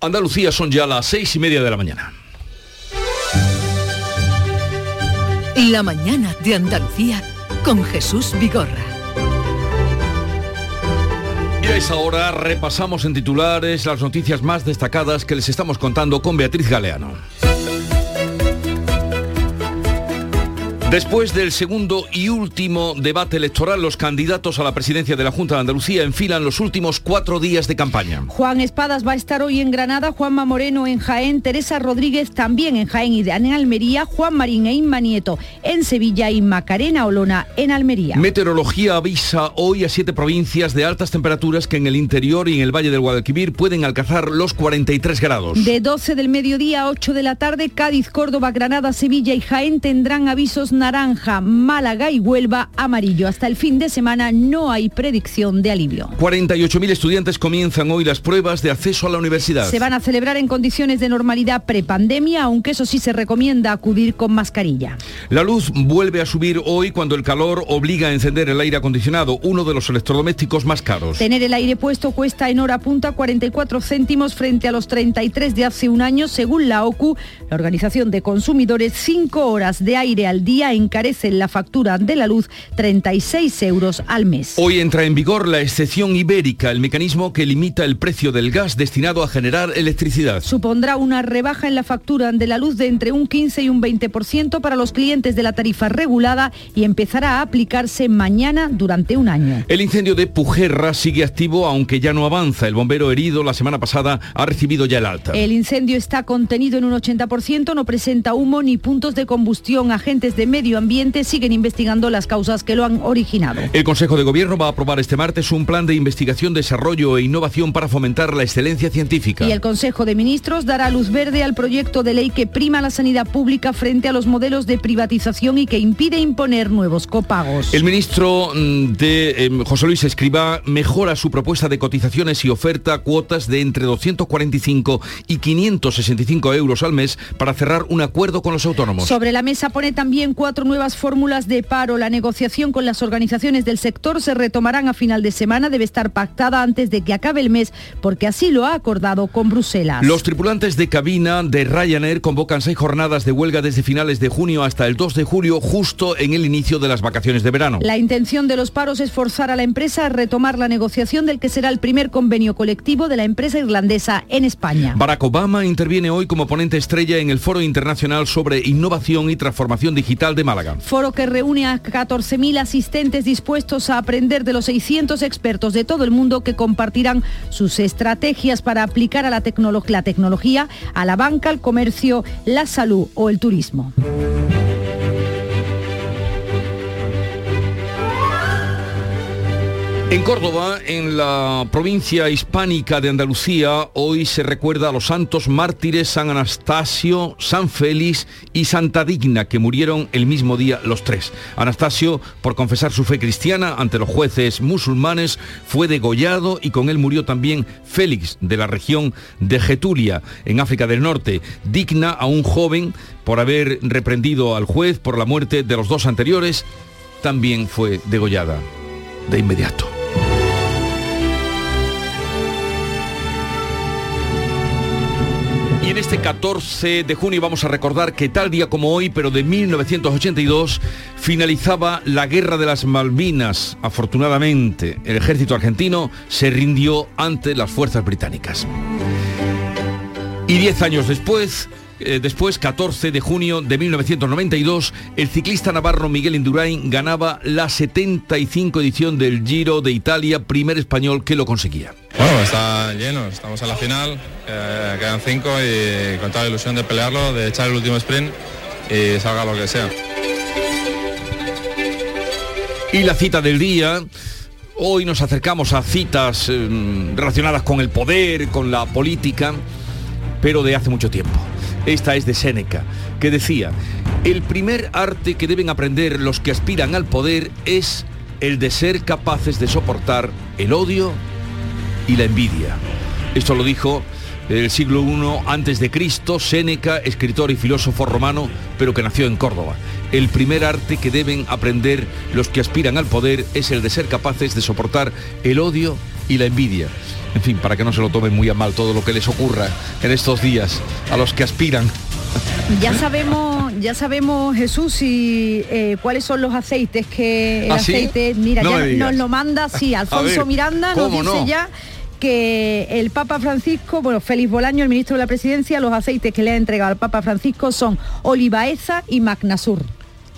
Andalucía son ya las seis y media de la mañana. La mañana de Andalucía con Jesús Vigorra. Y a esa hora repasamos en titulares las noticias más destacadas que les estamos contando con Beatriz Galeano. Después del segundo y último debate electoral, los candidatos a la presidencia de la Junta de Andalucía enfilan los últimos cuatro días de campaña. Juan Espadas va a estar hoy en Granada, Juanma Moreno en Jaén, Teresa Rodríguez también en Jaén y en Almería, Juan Marín e Inma Nieto en Sevilla y Macarena Olona en Almería. Meteorología avisa hoy a siete provincias de altas temperaturas que en el interior y en el Valle del Guadalquivir pueden alcanzar los 43 grados. De 12 del mediodía a 8 de la tarde, Cádiz, Córdoba, Granada, Sevilla y Jaén tendrán avisos naranja, Málaga y Huelva amarillo. Hasta el fin de semana no hay predicción de alivio. 48.000 estudiantes comienzan hoy las pruebas de acceso a la universidad. Se van a celebrar en condiciones de normalidad prepandemia, aunque eso sí se recomienda acudir con mascarilla. La luz vuelve a subir hoy cuando el calor obliga a encender el aire acondicionado, uno de los electrodomésticos más caros. Tener el aire puesto cuesta en hora punta 44 céntimos frente a los 33 de hace un año, según la OCU, la Organización de Consumidores, 5 horas de aire al día encarecen la factura de la luz 36 euros al mes. Hoy entra en vigor la excepción ibérica, el mecanismo que limita el precio del gas destinado a generar electricidad. Supondrá una rebaja en la factura de la luz de entre un 15 y un 20% para los clientes de la tarifa regulada y empezará a aplicarse mañana durante un año. El incendio de Pujerra sigue activo aunque ya no avanza. El bombero herido la semana pasada ha recibido ya el alta. El incendio está contenido en un 80%, no presenta humo ni puntos de combustión. Agentes de medio ambiente siguen investigando las causas que lo han originado. El Consejo de Gobierno va a aprobar este martes un plan de investigación, desarrollo e innovación para fomentar la excelencia científica. Y el Consejo de Ministros dará luz verde al proyecto de ley que prima la sanidad pública frente a los modelos de privatización y que impide imponer nuevos copagos. El ministro mm, de eh, José Luis Escribá mejora su propuesta de cotizaciones y oferta cuotas de entre 245 y 565 euros al mes para cerrar un acuerdo con los autónomos. Sobre la mesa pone también cuatro nuevas fórmulas de paro. La negociación con las organizaciones del sector se retomarán a final de semana. Debe estar pactada antes de que acabe el mes porque así lo ha acordado con Bruselas. Los tripulantes de cabina de Ryanair convocan seis jornadas de huelga desde finales de junio hasta el 2 de julio, justo en el inicio de las vacaciones de verano. La intención de los paros es forzar a la empresa a retomar la negociación del que será el primer convenio colectivo de la empresa irlandesa en España. Barack Obama interviene hoy como ponente estrella en el Foro Internacional sobre Innovación y Transformación Digital de Málaga. Foro que reúne a 14.000 asistentes dispuestos a aprender de los 600 expertos de todo el mundo que compartirán sus estrategias para aplicar a la, la tecnología, a la banca, al comercio, la salud o el turismo. En Córdoba, en la provincia hispánica de Andalucía, hoy se recuerda a los santos mártires San Anastasio, San Félix y Santa Digna, que murieron el mismo día los tres. Anastasio, por confesar su fe cristiana ante los jueces musulmanes, fue degollado y con él murió también Félix, de la región de Getulia, en África del Norte. Digna a un joven por haber reprendido al juez por la muerte de los dos anteriores, también fue degollada de inmediato. Y en este 14 de junio vamos a recordar que tal día como hoy, pero de 1982, finalizaba la Guerra de las Malvinas. Afortunadamente, el ejército argentino se rindió ante las fuerzas británicas. Y diez años después, eh, después, 14 de junio de 1992, el ciclista navarro Miguel Indurain ganaba la 75 edición del Giro de Italia, primer español que lo conseguía. Bueno, está lleno, estamos en la final, eh, quedan cinco y con toda la ilusión de pelearlo, de echar el último sprint y salga lo que sea. Y la cita del día, Hoy nos acercamos a citas eh, relacionadas con el poder, con la política, pero de hace mucho tiempo. Esta es de Séneca, que decía, el primer arte que deben aprender los que aspiran al poder es el de ser capaces de soportar el odio y la envidia. Esto lo dijo el siglo I antes de Cristo, Séneca, escritor y filósofo romano, pero que nació en Córdoba. El primer arte que deben aprender los que aspiran al poder es el de ser capaces de soportar el odio y la envidia. En fin, para que no se lo tomen muy a mal todo lo que les ocurra en estos días a los que aspiran. Ya sabemos, ya sabemos Jesús y eh, cuáles son los aceites que el ¿Ah, sí? aceite, mira, No ya nos lo manda, sí, Alfonso ver, Miranda nos ¿cómo dice no? ya que el Papa Francisco, bueno, Félix Bolaño, el ministro de la Presidencia, los aceites que le ha entregado al Papa Francisco son olivaeza y magnasur.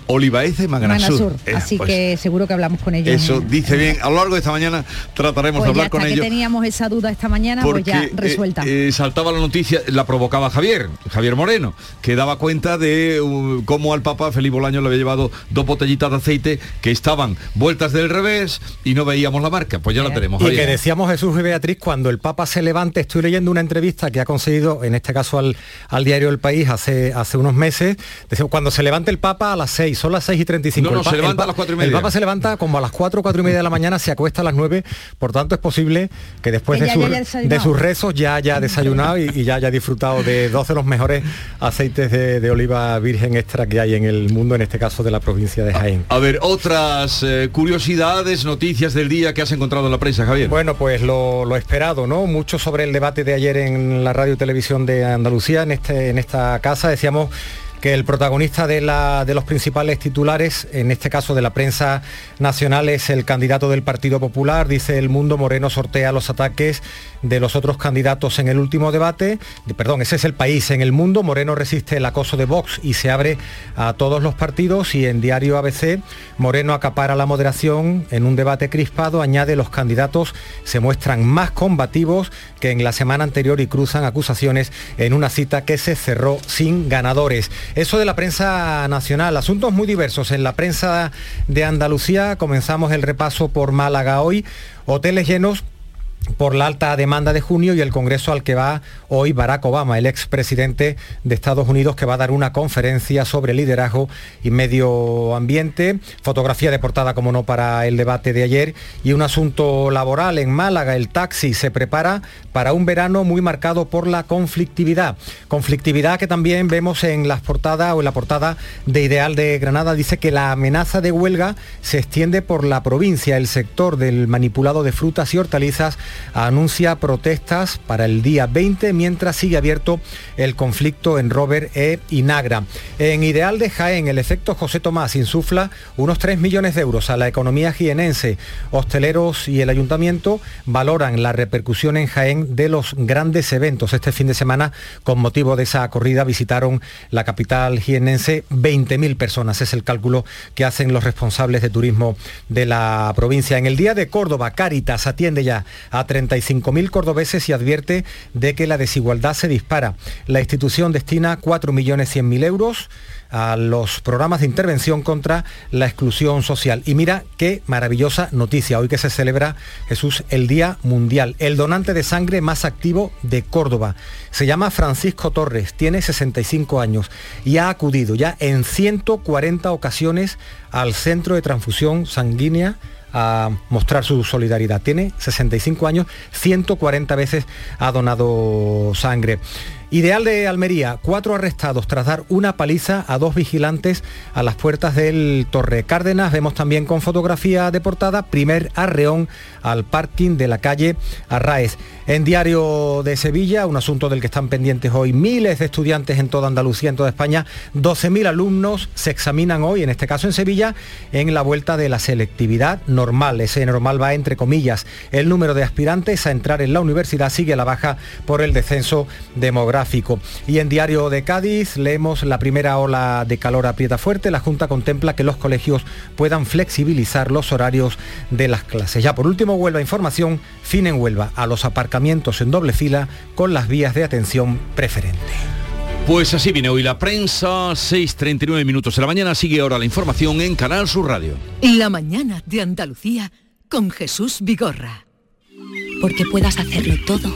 Olivaeza y Magnasur. Eh, Así pues, que seguro que hablamos con ellos. Eso dice bien. A lo largo de esta mañana trataremos Pues de ya hablar con que ellos. teníamos esa duda esta mañana, pues ya porque, resuelta. eh, eh, saltaba la noticia, la provocaba Javier, Javier Moreno, que daba cuenta de uh, cómo al Papa Felipe Bolaño le había llevado dos botellitas de aceite que estaban vueltas del revés y no veíamos la marca. Pues ya la tenemos. Y Javier. que decíamos Jesús y Beatriz, cuando el Papa se levante, estoy leyendo una entrevista que ha conseguido, en este caso al, al diario El País, hace, hace unos meses, decimos, cuando se levante el Papa a las 6, son las 6 y 35. No, no, el se levanta el a las cuatro y El media. Papa se levanta como a las 4, 4 y media de la mañana, se acuesta a las 9, por tanto es posible que después Que de, ya sus- de rezos ya haya desayunado y, y ya haya disfrutado de dos de los mejores aceites de, de oliva virgen extra que hay en el mundo, en este caso de la provincia de Jaén. A ver, otras eh, curiosidades, noticias del día que has encontrado en la prensa, Javier. Bueno, pues lo, lo esperado, ¿no? Mucho sobre el debate de ayer en la radio y televisión de Andalucía, en, este, en esta casa. Decíamos que el protagonista de, la- de los principales titulares, en este caso de la prensa nacional, es el candidato del Partido Popular. Dice El Mundo Moreno sortea los ataques de los otros candidatos en el último debate. De- Perdón, ese es el país. En el mundo, Moreno resiste el acoso de Vox y se abre a todos los partidos. Y en Diario ABC, Moreno acapara la moderación en un debate crispado. Añade los candidatos se muestran más combativos que en la semana anterior y cruzan acusaciones en una cita que se cerró sin ganadores. Eso de la prensa nacional, asuntos muy diversos. En la prensa de Andalucía comenzamos el repaso por Málaga hoy. Hoteles llenos por la alta demanda de junio y el Congreso al que va hoy Barack Obama, el expresidente de Estados Unidos, que va a dar una conferencia sobre liderazgo y medio ambiente. Fotografía de portada, como no, para el debate de ayer. Y un asunto laboral en Málaga. El taxi se prepara para un verano muy marcado por la conflictividad. Conflictividad que también vemos en las portadas o en la portada de Ideal de Granada. Dice que la amenaza de huelga se extiende por la provincia. El sector del manipulado de frutas y hortalizas anuncia protestas para el día 20 mientras sigue abierto el conflicto en Robert e Inagra. En Ideal de Jaén, el efecto José Tomás insufla unos 3 millones de euros a la economía jienense. Hosteleros y el ayuntamiento valoran la repercusión en Jaén de los grandes eventos. Este fin de semana, con motivo de esa corrida, visitaron la capital jienense 20.000 personas. Es el cálculo que hacen los responsables de turismo de la provincia. En el día de Córdoba, Cáritas atiende ya a 35.000 cordobeses y advierte de que la desigualdad se dispara. La institución destina 4.100.000 euros a los programas de intervención contra la exclusión social. Y mira qué maravillosa noticia, hoy que se celebra Jesús el Día Mundial. El donante de sangre más activo de Córdoba se llama Francisco Torres, tiene 65 años y ha acudido ya en 140 ocasiones al centro de transfusión sanguínea a mostrar su solidaridad. Tiene 65 años, 140 veces ha donado sangre. Ideal de Almería, cuatro arrestados tras dar una paliza a dos vigilantes a las puertas del Torre Cárdenas. Vemos también con fotografía de portada primer arreón al parking de la calle Arraez. En Diario de Sevilla, un asunto del que están pendientes hoy miles de estudiantes en toda Andalucía, en toda España, 12.000 alumnos se examinan hoy, en este caso en Sevilla, en la vuelta de la selectividad normal. Ese normal va entre comillas. El número de aspirantes a entrar en la universidad sigue a la baja por el descenso demográfico. Y en Diario de Cádiz leemos la primera ola de calor aprieta fuerte. La Junta contempla que los colegios puedan flexibilizar los horarios de las clases. Ya por último, Huelva Información, fin en Huelva a los aparcamientos en doble fila con las vías de atención preferente. Pues así viene hoy la prensa, 6.39 minutos de la mañana, sigue ahora la información en Canal Sur Radio. La mañana de Andalucía con Jesús Vigorra. Porque puedas hacerlo todo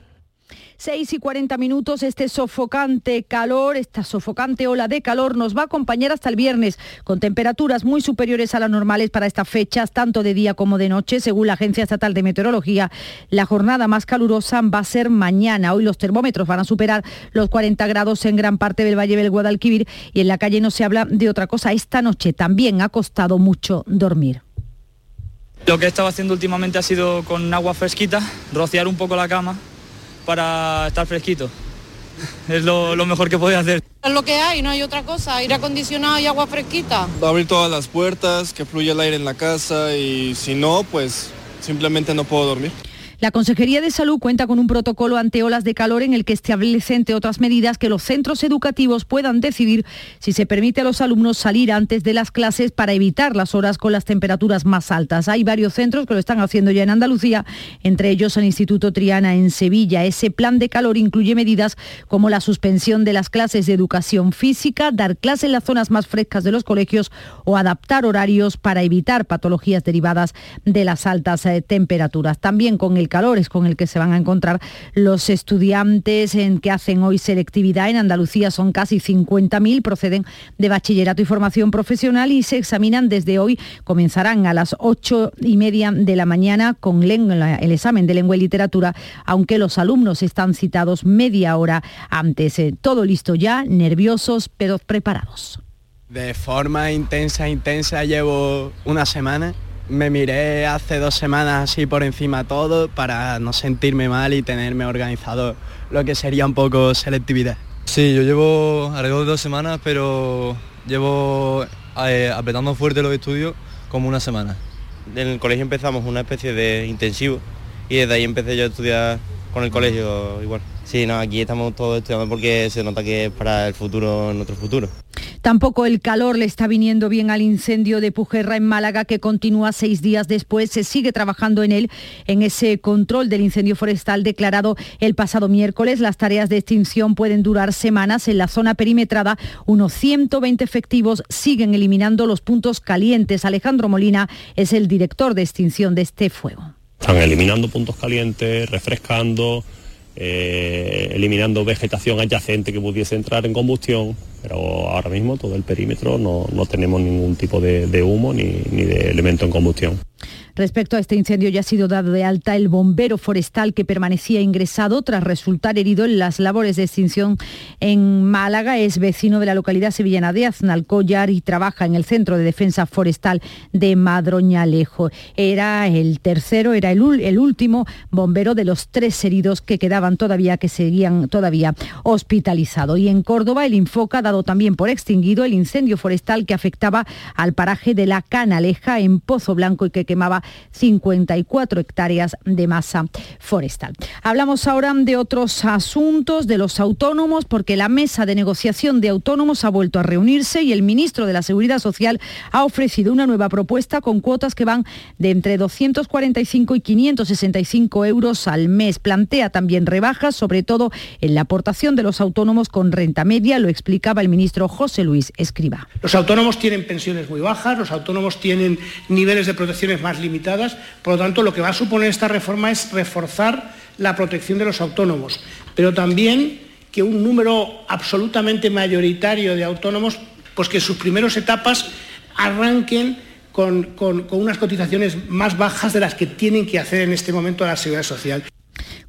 6 y 40 minutos, este sofocante calor, esta sofocante ola de calor nos va a acompañar hasta el viernes, con temperaturas muy superiores a las normales para estas fechas, tanto de día como de noche. Según la Agencia Estatal de Meteorología, la jornada más calurosa va a ser mañana. Hoy los termómetros van a superar los 40 grados en gran parte del Valle del Guadalquivir y en la calle no se habla de otra cosa. Esta noche también ha costado mucho dormir. Lo que he estado haciendo últimamente ha sido con agua fresquita, rociar un poco la cama para estar fresquito. Es lo, lo mejor que podía hacer. Es lo que hay, no hay otra cosa, aire acondicionado y agua fresquita. Abrir todas las puertas, que fluya el aire en la casa y si no, pues simplemente no puedo dormir. La Consejería de Salud cuenta con un protocolo ante olas de calor en el que establece, otras medidas, que los centros educativos puedan decidir si se permite a los alumnos salir antes de las clases para evitar las horas con las temperaturas más altas. Hay varios centros que lo están haciendo ya en Andalucía, entre ellos el Instituto Triana en Sevilla. Ese plan de calor incluye medidas como la suspensión de las clases de educación física, dar clases en las zonas más frescas de los colegios o adaptar horarios para evitar patologías derivadas de las altas eh, temperaturas. También con el calores con el que se van a encontrar los estudiantes en que hacen hoy selectividad. En Andalucía son casi 50.000, proceden de bachillerato y formación profesional y se examinan desde hoy. Comenzarán a las ocho y media de la mañana con el examen de lengua y literatura, aunque los alumnos están citados media hora antes. Eh, todo listo ya, nerviosos pero preparados. De forma intensa, intensa llevo una semana me miré hace dos semanas así por encima todo para no sentirme mal y tenerme organizado lo que sería un poco selectividad. Sí, yo llevo alrededor de dos semanas, pero llevo eh, apretando fuerte los estudios como una semana. En el colegio empezamos una especie de intensivo y desde ahí empecé yo a estudiar con el colegio igual. Sí, no, aquí estamos todos estudiando porque se nota que es para el futuro, nuestro futuro. Tampoco el calor le está viniendo bien al incendio de Pujerra en Málaga que continúa seis días después. Se sigue trabajando en él, en ese control del incendio forestal declarado el pasado miércoles. Las tareas de extinción pueden durar semanas. En la zona perimetrada, unos 120 efectivos siguen eliminando los puntos calientes. Alejandro Molina es el director de extinción de este fuego. Están eliminando puntos calientes, refrescando, eh, eliminando vegetación adyacente que pudiese entrar en combustión, pero ahora mismo todo el perímetro no, no tenemos ningún tipo de, de humo ni, ni de elemento en combustión. Respecto a este incendio ya ha sido dado de alta el bombero forestal que permanecía ingresado tras resultar herido en las labores de extinción en Málaga. Es vecino de la localidad sevillana de Aznalcóllar y trabaja en el Centro de Defensa Forestal de Madroñalejo. Era el tercero, era el, el último bombero de los tres heridos que quedaban todavía, que seguían todavía hospitalizados. Y en Córdoba el Infoca ha dado también por extinguido el incendio forestal que afectaba al paraje de la Canaleja en Pozo Blanco y que quemaba 54 hectáreas de masa forestal. Hablamos ahora de otros asuntos, de los autónomos, porque la mesa de negociación de autónomos ha vuelto a reunirse y el ministro de la Seguridad Social ha ofrecido una nueva propuesta con cuotas que van de entre 245 y 565 euros al mes. Plantea también rebajas, sobre todo en la aportación de los autónomos con renta media, lo explicaba el ministro José Luis Escriba. Los autónomos tienen pensiones muy bajas, los autónomos tienen niveles de protecciones más por lo tanto lo que va a suponer esta reforma es reforzar la protección de los autónomos, pero también que un número absolutamente mayoritario de autónomos, pues que sus primeras etapas arranquen con, con unas cotizaciones más bajas de las que tienen que hacer en este momento a la seguridad social.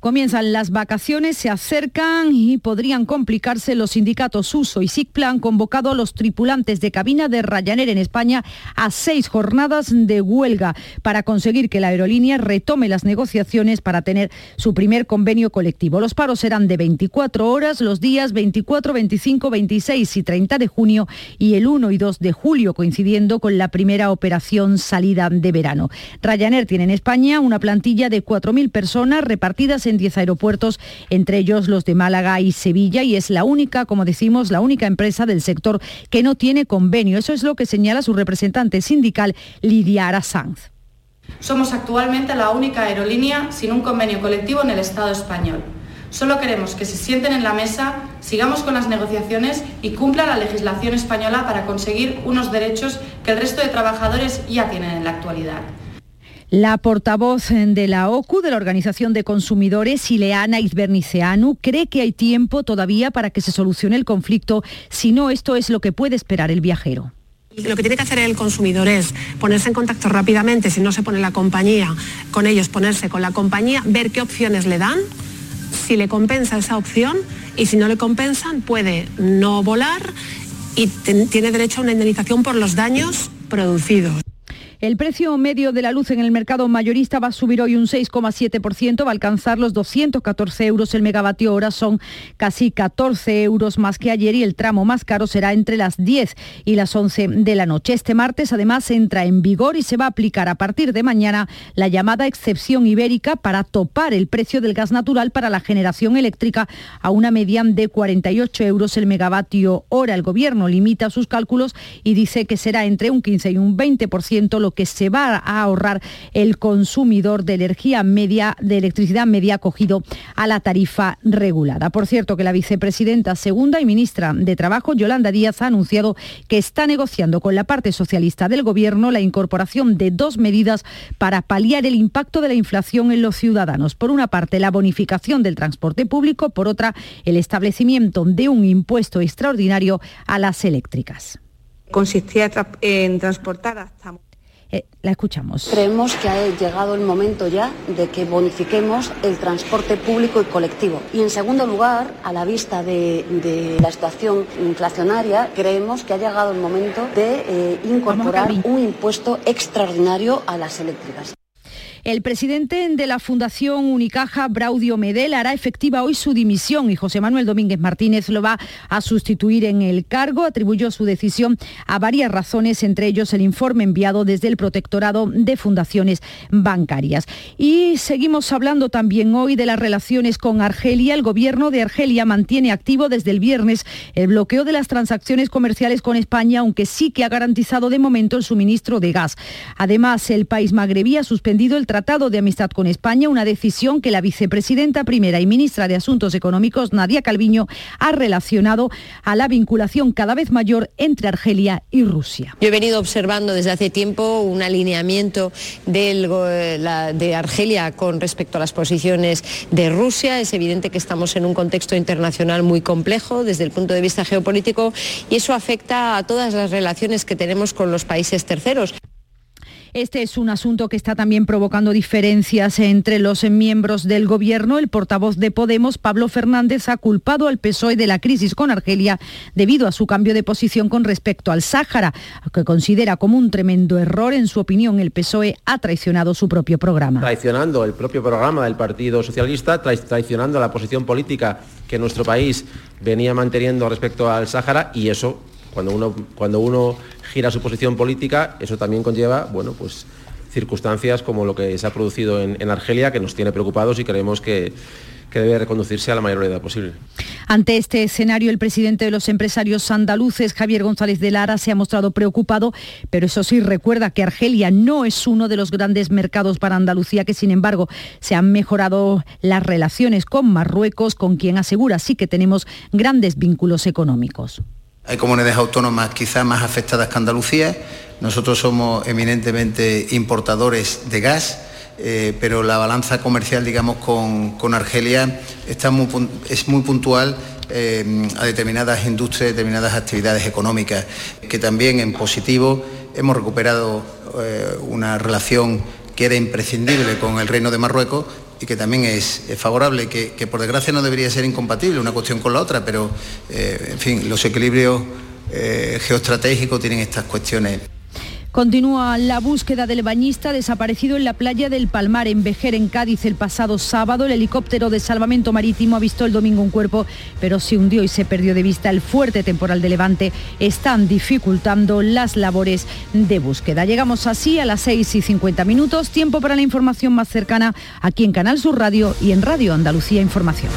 Comienzan las vacaciones, se acercan y podrían complicarse los sindicatos Uso y SICPLA han convocado a los tripulantes de cabina de Ryanair en España a seis jornadas de huelga para conseguir que la aerolínea retome las negociaciones para tener su primer convenio colectivo. Los paros serán de 24 horas los días 24, 25, 26 y 30 de junio y el 1 y 2 de julio, coincidiendo con la primera operación salida de verano. Ryanair tiene en España una plantilla de 4.000 personas repartidas en 10 aeropuertos, entre ellos los de Málaga y Sevilla, y es la única, como decimos, la única empresa del sector que no tiene convenio. Eso es lo que señala su representante sindical, Lidia Arasanz. Somos actualmente la única aerolínea sin un convenio colectivo en el Estado español. Solo queremos que se sienten en la mesa, sigamos con las negociaciones y cumpla la legislación española para conseguir unos derechos que el resto de trabajadores ya tienen en la actualidad. La portavoz de la OCU, de la Organización de Consumidores, Ileana Izberniceanu, cree que hay tiempo todavía para que se solucione el conflicto, si no esto es lo que puede esperar el viajero. Lo que tiene que hacer el consumidor es ponerse en contacto rápidamente, si no se pone la compañía con ellos, ponerse con la compañía, ver qué opciones le dan, si le compensa esa opción y si no le compensan puede no volar y tiene derecho a una indemnización por los daños producidos. El precio medio de la luz en el mercado mayorista va a subir hoy un 6,7%, va a alcanzar los 214 euros el megavatio hora, son casi 14 euros más que ayer y el tramo más caro será entre las 10 y las 11 de la noche. Este martes además entra en vigor y se va a aplicar a partir de mañana la llamada excepción ibérica para topar el precio del gas natural para la generación eléctrica a una media de 48 euros el megavatio hora. El gobierno limita sus cálculos y dice que será entre un 15 y un 20% lo que se va a ahorrar el consumidor de energía media, de electricidad media acogido a la tarifa regulada. Por cierto, que la vicepresidenta segunda y ministra de Trabajo, Yolanda Díaz, ha anunciado que está negociando con la parte socialista del Gobierno la incorporación de dos medidas para paliar el impacto de la inflación en los ciudadanos. Por una parte, la bonificación del transporte público, por otra, el establecimiento de un impuesto extraordinario a las eléctricas. Consistía en transportar hasta eh, la escuchamos. Creemos que ha llegado el momento ya de que bonifiquemos el transporte público y colectivo. Y en segundo lugar, a la vista de, la situación inflacionaria, creemos que ha llegado el momento de eh, incorporar un impuesto extraordinario a las eléctricas. El presidente de la Fundación Unicaja, Braudio Medel, hará efectiva hoy su dimisión y José Manuel Domínguez Martínez lo va a sustituir en el cargo. Atribuyó su decisión a varias razones, entre ellos el informe enviado desde el Protectorado de Fundaciones Bancarias. Y seguimos hablando también hoy de las relaciones con Argelia. El gobierno de Argelia mantiene activo desde el viernes el bloqueo de las transacciones comerciales con España, aunque sí que ha garantizado de momento el suministro de gas. Además, el país magrebí ha suspendido el Tratado de Amistad con España, una decisión que la vicepresidenta primera y ministra de Asuntos Económicos, Nadia Calviño, ha relacionado a la vinculación cada vez mayor entre Argelia y Rusia. Yo he venido observando desde hace tiempo un alineamiento de Argelia con respecto a las posiciones de Rusia. Es evidente que estamos en un contexto internacional muy complejo desde el punto de vista geopolítico y eso afecta a todas las relaciones que tenemos con los países terceros. Este es un asunto que está también provocando diferencias entre los miembros del gobierno. El portavoz de Podemos, Pablo Fernández, ha culpado al PSOE de la crisis con Argelia debido a su cambio de posición con respecto al Sáhara, que considera como un tremendo error. En su opinión, el PSOE ha traicionado su propio programa. Traicionando el propio programa del Partido Socialista, traicionando la posición política que nuestro país venía manteniendo respecto al Sáhara y eso cuando uno, cuando uno gira su posición política, eso también conlleva, bueno, pues circunstancias como lo que se ha producido en, Argelia, que nos tiene preocupados y creemos que, que debe reconducirse a la mayor brevedad posible. Ante este escenario, el presidente de los empresarios andaluces, Javier González de Lara, se ha mostrado preocupado, pero eso sí recuerda que Argelia no es uno de los grandes mercados para Andalucía, que sin embargo se han mejorado las relaciones con Marruecos, con quien asegura sí que tenemos grandes vínculos económicos. Hay comunidades autónomas quizás más afectadas que Andalucía. Nosotros somos eminentemente importadores de gas, eh, pero la balanza comercial, digamos, con, Argelia está es muy puntual eh, a determinadas industrias, determinadas actividades económicas, que también en positivo hemos recuperado eh, una relación que era imprescindible con el Reino de Marruecos y que también es, favorable, que, que, por desgracia no debería ser incompatible una cuestión con la otra, pero eh, en fin, los equilibrios eh, geoestratégicos tienen estas cuestiones. Continúa la búsqueda del bañista desaparecido en la playa del Palmar, en Vejer, en Cádiz, el pasado sábado. El helicóptero de salvamento marítimo ha visto el domingo un cuerpo, pero se hundió y se perdió de vista. El fuerte temporal de Levante están dificultando las labores de búsqueda. Llegamos así a las 6 y 50 minutos. Tiempo para la información más cercana aquí en Canal Sur Radio y en Radio Andalucía Información.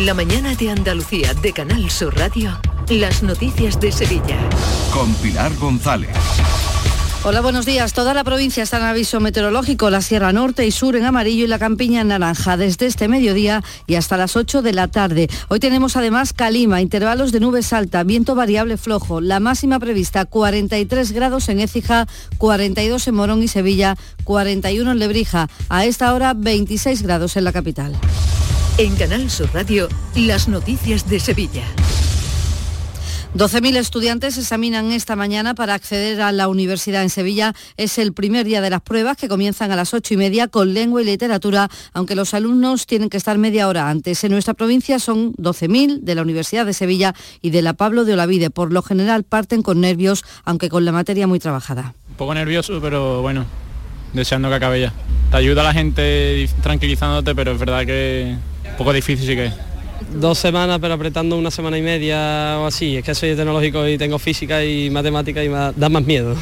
En la mañana de Andalucía de Canal Sur Radio, las noticias de Sevilla. Con Pilar González. Hola, buenos días. Toda la provincia está en aviso meteorológico, la Sierra Norte y Sur en amarillo y la Campiña en naranja, desde este mediodía y hasta las 8 de la tarde. Hoy tenemos además calima, intervalos de nubes alta, viento variable flojo, la máxima prevista 43 grados en Écija, 42 en Morón y Sevilla, 41 en Lebrija, a esta hora 26 grados en la capital. En Canal Sur Radio, las noticias de Sevilla. 12.000 estudiantes examinan esta mañana para acceder a la universidad en Sevilla. Es el primer día de las pruebas que comienzan a las ocho y media con lengua y literatura, aunque los alumnos tienen que estar media hora antes. En nuestra provincia son 12.000 de la Universidad de Sevilla y de la Pablo de Olavide. Por lo general parten con nervios, aunque con la materia muy trabajada. Un poco nervioso, pero bueno, deseando que acabe ya. Te ayuda a la gente tranquilizándote, pero es verdad que un poco difícil sí que es. Dos semanas, pero apretando una semana y media o así. Es que soy tecnológico y tengo física y matemática y me da más miedo.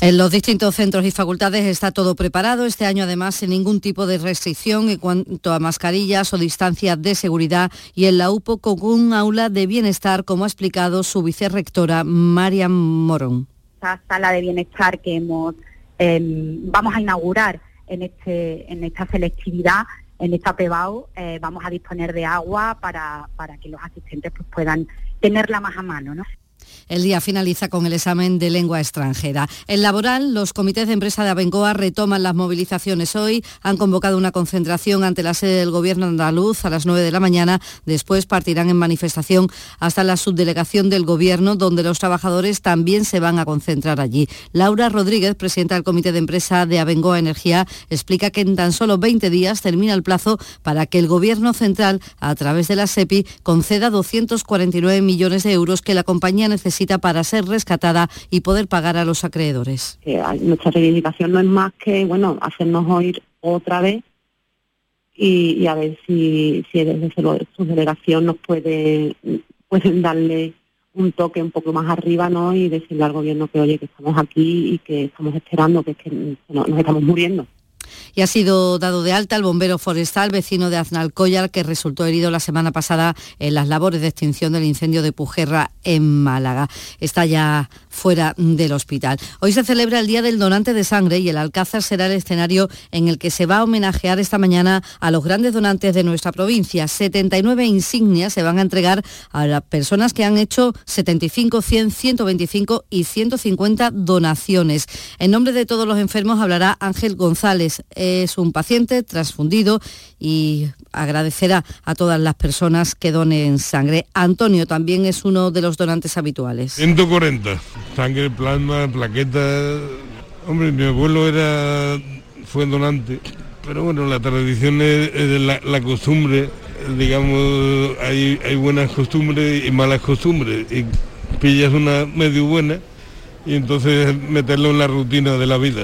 En los distintos centros y facultades está todo preparado. Este año además sin ningún tipo de restricción en cuanto a mascarillas o distancias de seguridad y en la UPO con un aula de bienestar, como ha explicado su vicerrectora Marian Morón. Esta sala de bienestar que hemos eh, vamos a inaugurar en, este, en esta selectividad en esta PEBAU eh, vamos a disponer de agua para, para que los asistentes pues, puedan tenerla más a mano. ¿no? El día finaliza con el examen de lengua extranjera. En laboral, los comités de empresa de Abengoa retoman las movilizaciones hoy. Han convocado una concentración ante la sede del Gobierno andaluz a las 9 de la mañana. Después partirán en manifestación hasta la subdelegación del Gobierno, donde los trabajadores también se van a concentrar allí. Laura Rodríguez, presidenta del Comité de Empresa de Abengoa Energía, explica que en tan solo 20 días termina el plazo para que el Gobierno central, a través de la SEPI, conceda 249 millones de euros que la compañía necesita para ser rescatada y poder pagar a los acreedores. Eh, nuestra reivindicación no es más que bueno hacernos oír otra vez y, a ver si, desde su delegación nos puede pueden darle un toque un poco más arriba ¿no? y decirle al gobierno que oye que estamos aquí y que estamos esperando, que es que nos estamos muriendo y ha sido dado de alta el bombero forestal vecino de Aznalcóllar que resultó herido la semana pasada en las labores de extinción del incendio de Pujerra en Málaga. Está ya fuera del hospital. Hoy se celebra el Día del Donante de Sangre y el Alcázar será el escenario en el que se va a homenajear esta mañana a los grandes donantes de nuestra provincia. 79 insignias se van a entregar a las personas que han hecho 75, 100, 125 y 150 donaciones. En nombre de todos los enfermos hablará Ángel González. Es un paciente transfundido y agradecerá a todas las personas que donen sangre. Antonio también es uno de los donantes habituales. 140 sangre, plasma, plaquetas. Hombre, mi abuelo era fue donante, pero bueno, la tradición es, la, costumbre, digamos, hay, hay buenas costumbres y malas costumbres, y pillas una medio buena y entonces meterlo en la rutina de la vida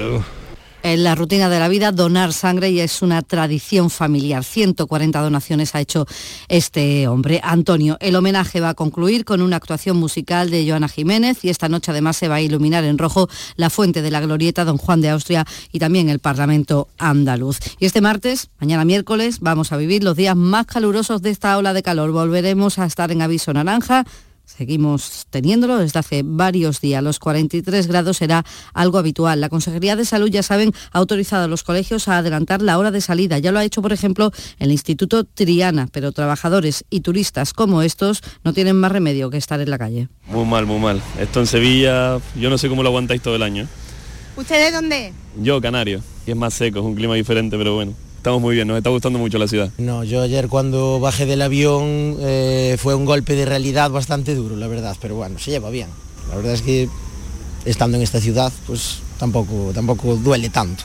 en la rutina de la vida donar sangre y es una tradición familiar. 140 donaciones ha hecho este hombre, Antonio. El homenaje va a concluir con una actuación musical de Joana Jiménez y esta noche además se va a iluminar en rojo la fuente de la glorieta Don Juan de Austria y también el Parlamento andaluz. Y este martes, mañana miércoles, vamos a vivir los días más calurosos de esta ola de calor. Volveremos a estar en aviso naranja Seguimos teniéndolo desde hace varios días. Los 43 grados será algo habitual. La Consejería de Salud, ya saben, ha autorizado a los colegios a adelantar la hora de salida. Ya lo ha hecho, por ejemplo, el Instituto Triana, pero trabajadores y turistas como estos no tienen más remedio que estar en la calle. Muy mal, muy mal. Esto en Sevilla, yo no sé cómo lo aguantáis todo el año. ¿Usted de dónde? Yo, Canario. Y es más seco, es un clima diferente, pero bueno estamos muy bien, nos está gustando mucho la ciudad. No, yo ayer cuando bajé del avión eh, fue un golpe de realidad bastante duro, la verdad, pero bueno, se lleva bien. La verdad es que estando en esta ciudad, pues tampoco, tampoco duele tanto.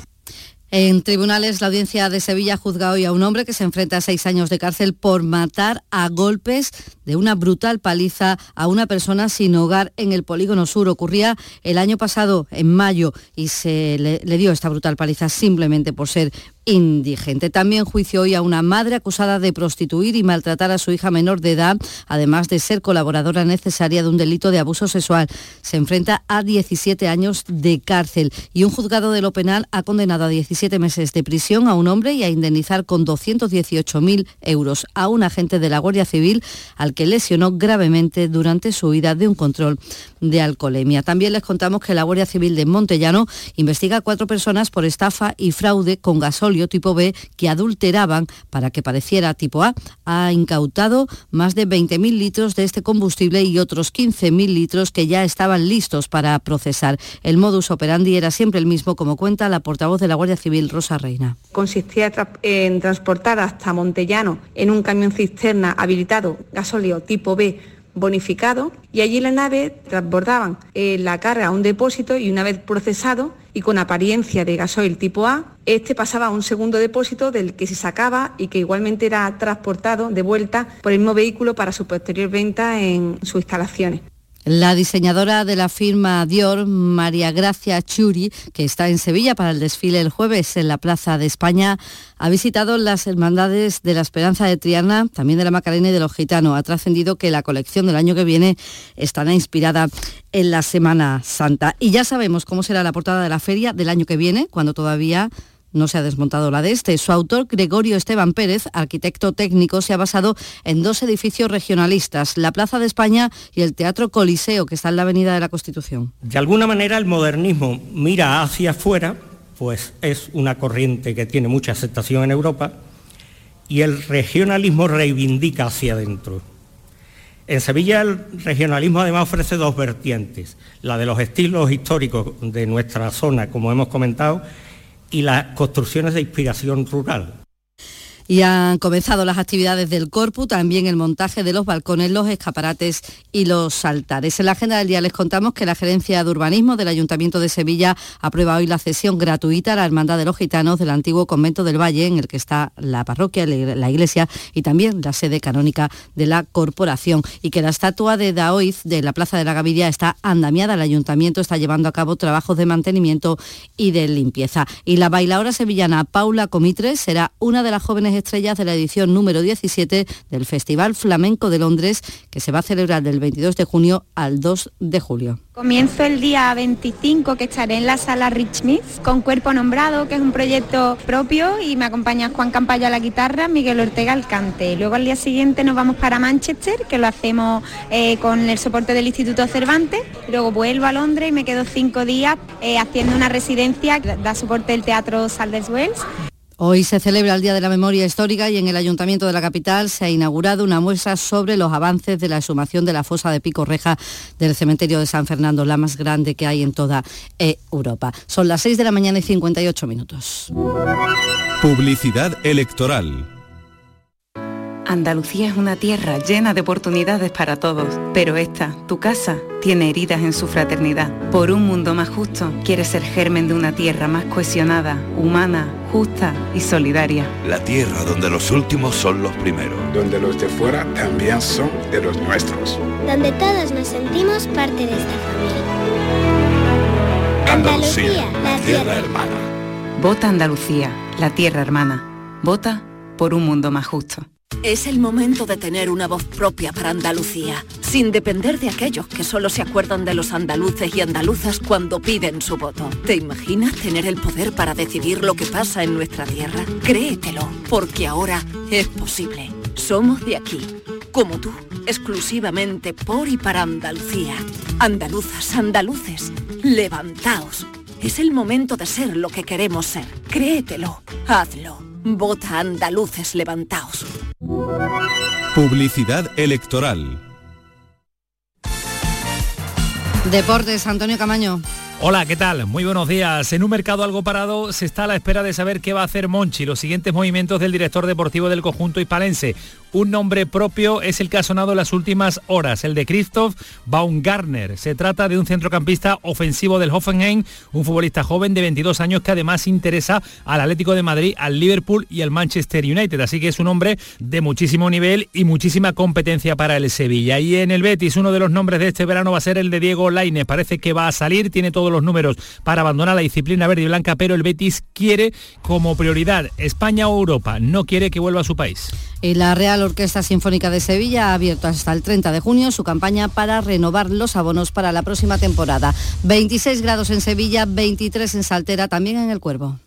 En tribunales, la audiencia de Sevilla ha juzgado hoy a un hombre que se enfrenta a seis años de cárcel por matar a golpes de una brutal paliza a una persona sin hogar en el polígono sur. Ocurría el año pasado, en mayo, y se le, le dio esta brutal paliza simplemente por ser indigente. También juicio hoy a una madre acusada de prostituir y maltratar a su hija menor de edad, además de ser colaboradora necesaria de un delito de abuso sexual. Se enfrenta a 17 años de cárcel y un juzgado de lo penal ha condenado a 17 meses de prisión a un hombre y a indemnizar con 218.000 euros a un agente de la Guardia Civil al que lesionó gravemente durante su huida de un control de alcoholemia. También les contamos que la Guardia Civil de Montellano investiga a cuatro personas por estafa y fraude con gasol tipo B que adulteraban para que pareciera tipo A. Ha incautado más de 20.000 litros de este combustible y otros 15.000 litros que ya estaban listos para procesar. El modus operandi era siempre el mismo, como cuenta la portavoz de la Guardia Civil, Rosa Reina. Consistía en transportar hasta Montellano en un camión cisterna habilitado gasóleo tipo B bonificado y allí la nave transbordaban eh, la carga a un depósito y una vez procesado y con apariencia de gasoil tipo A, este pasaba a un segundo depósito del que se sacaba y que igualmente era transportado de vuelta por el mismo vehículo para su posterior venta en sus instalaciones. La diseñadora de la firma Dior, María Gracia Churi, que está en Sevilla para el desfile el jueves en la Plaza de España, ha visitado las hermandades de la Esperanza de Triana, también de la Macarena y de los Gitanos. Ha trascendido que la colección del año que viene estará inspirada en la Semana Santa. Y ya sabemos cómo será la portada de la feria del año que viene, cuando todavía no se ha desmontado la de este. Su autor, Gregorio Esteban Pérez, arquitecto técnico, se ha basado en dos edificios regionalistas, la Plaza de España y el Teatro Coliseo, que está en la Avenida de la Constitución. De alguna manera el modernismo mira hacia afuera, pues es una corriente que tiene mucha aceptación en Europa, y el regionalismo reivindica hacia adentro. En Sevilla el regionalismo además ofrece dos vertientes, la de los estilos históricos de nuestra zona, como hemos comentado, y las construcciones de inspiración rural. Y han comenzado las actividades del Corpu, también el montaje de los balcones, los escaparates y los altares. En la agenda del día les contamos que la Gerencia de Urbanismo del Ayuntamiento de Sevilla aprueba hoy la cesión gratuita a la Hermandad de los Gitanos del antiguo convento del Valle, en el que está la parroquia, la iglesia y también la sede canónica de la corporación. Y que la estatua de Daoiz de la Plaza de la Gaviria está andamiada. El Ayuntamiento está llevando a cabo trabajos de mantenimiento y de limpieza. Y la bailadora sevillana Paula Comitres será una de las jóvenes estrellas de la edición número 17 del Festival Flamenco de Londres, que se va a celebrar del 22 de junio al 2 de julio. Comienzo el día 25 que estaré en la sala Rich Mix con Cuerpo Nombrado, que es un proyecto propio y me acompaña Juan Campayo a la guitarra, Miguel Ortega al cante. Luego al día siguiente nos vamos para Manchester, que lo hacemos eh, con el soporte del Instituto Cervantes. Luego vuelvo a Londres y me quedo cinco días eh, haciendo una residencia que da soporte del Teatro Saldes Wells. Hoy se celebra el Día de la Memoria Histórica y en el Ayuntamiento de la capital se ha inaugurado una muestra sobre los avances de la exhumación de la fosa de Pico Reja del cementerio de San Fernando, la más grande que hay en toda Europa. Son las 6 de la mañana y 58 minutos. Publicidad electoral. Andalucía es una tierra llena de oportunidades para todos, pero esta, tu casa, tiene heridas en su fraternidad. Por un mundo más justo, quiere ser germen de una tierra más cohesionada, humana, justa y solidaria. La tierra donde los últimos son los primeros. Donde los de fuera también son de los nuestros. Donde todos nos sentimos parte de esta familia. Andalucía, la tierra hermana. Vota Andalucía, la tierra hermana. Vota por un mundo más justo. Es el momento de tener una voz propia para Andalucía, sin depender de aquellos que solo se acuerdan de los andaluces y andaluzas cuando piden su voto. ¿Te imaginas tener el poder para decidir lo que pasa en nuestra tierra? Créetelo, porque ahora es posible. Somos de aquí, como tú, exclusivamente por y para Andalucía. Andaluzas, andaluces, levantaos. Es el momento de ser lo que queremos ser. Créetelo, hazlo. Vota andaluces, levantaos. Publicidad electoral. Deportes, Antonio Camaño. Hola, ¿qué tal? Muy buenos días. En un mercado algo parado se está a la espera de saber qué va a hacer Monchi, los siguientes movimientos del director deportivo del conjunto hispalense. Un nombre propio es el que ha sonado en las últimas horas, el de Christoph Baumgartner. Se trata de un centrocampista ofensivo del Hoffenheim, un futbolista joven de 22 años que además interesa al Atlético de Madrid, al Liverpool y al Manchester United. Así que es un hombre de muchísimo nivel y muchísima competencia para el Sevilla. Y en el Betis, uno de los nombres de este verano va a ser el de Diego Lainez. Parece que va a salir, tiene todos los números para abandonar la disciplina verde y blanca, pero el Betis quiere como prioridad España o Europa. No quiere que vuelva a su país. Y la Real Orquesta Sinfónica de Sevilla ha abierto hasta el 30 de junio su campaña para renovar los abonos para la próxima temporada. 26 grados en Sevilla, 23 en Saltera, también en el Cuervo.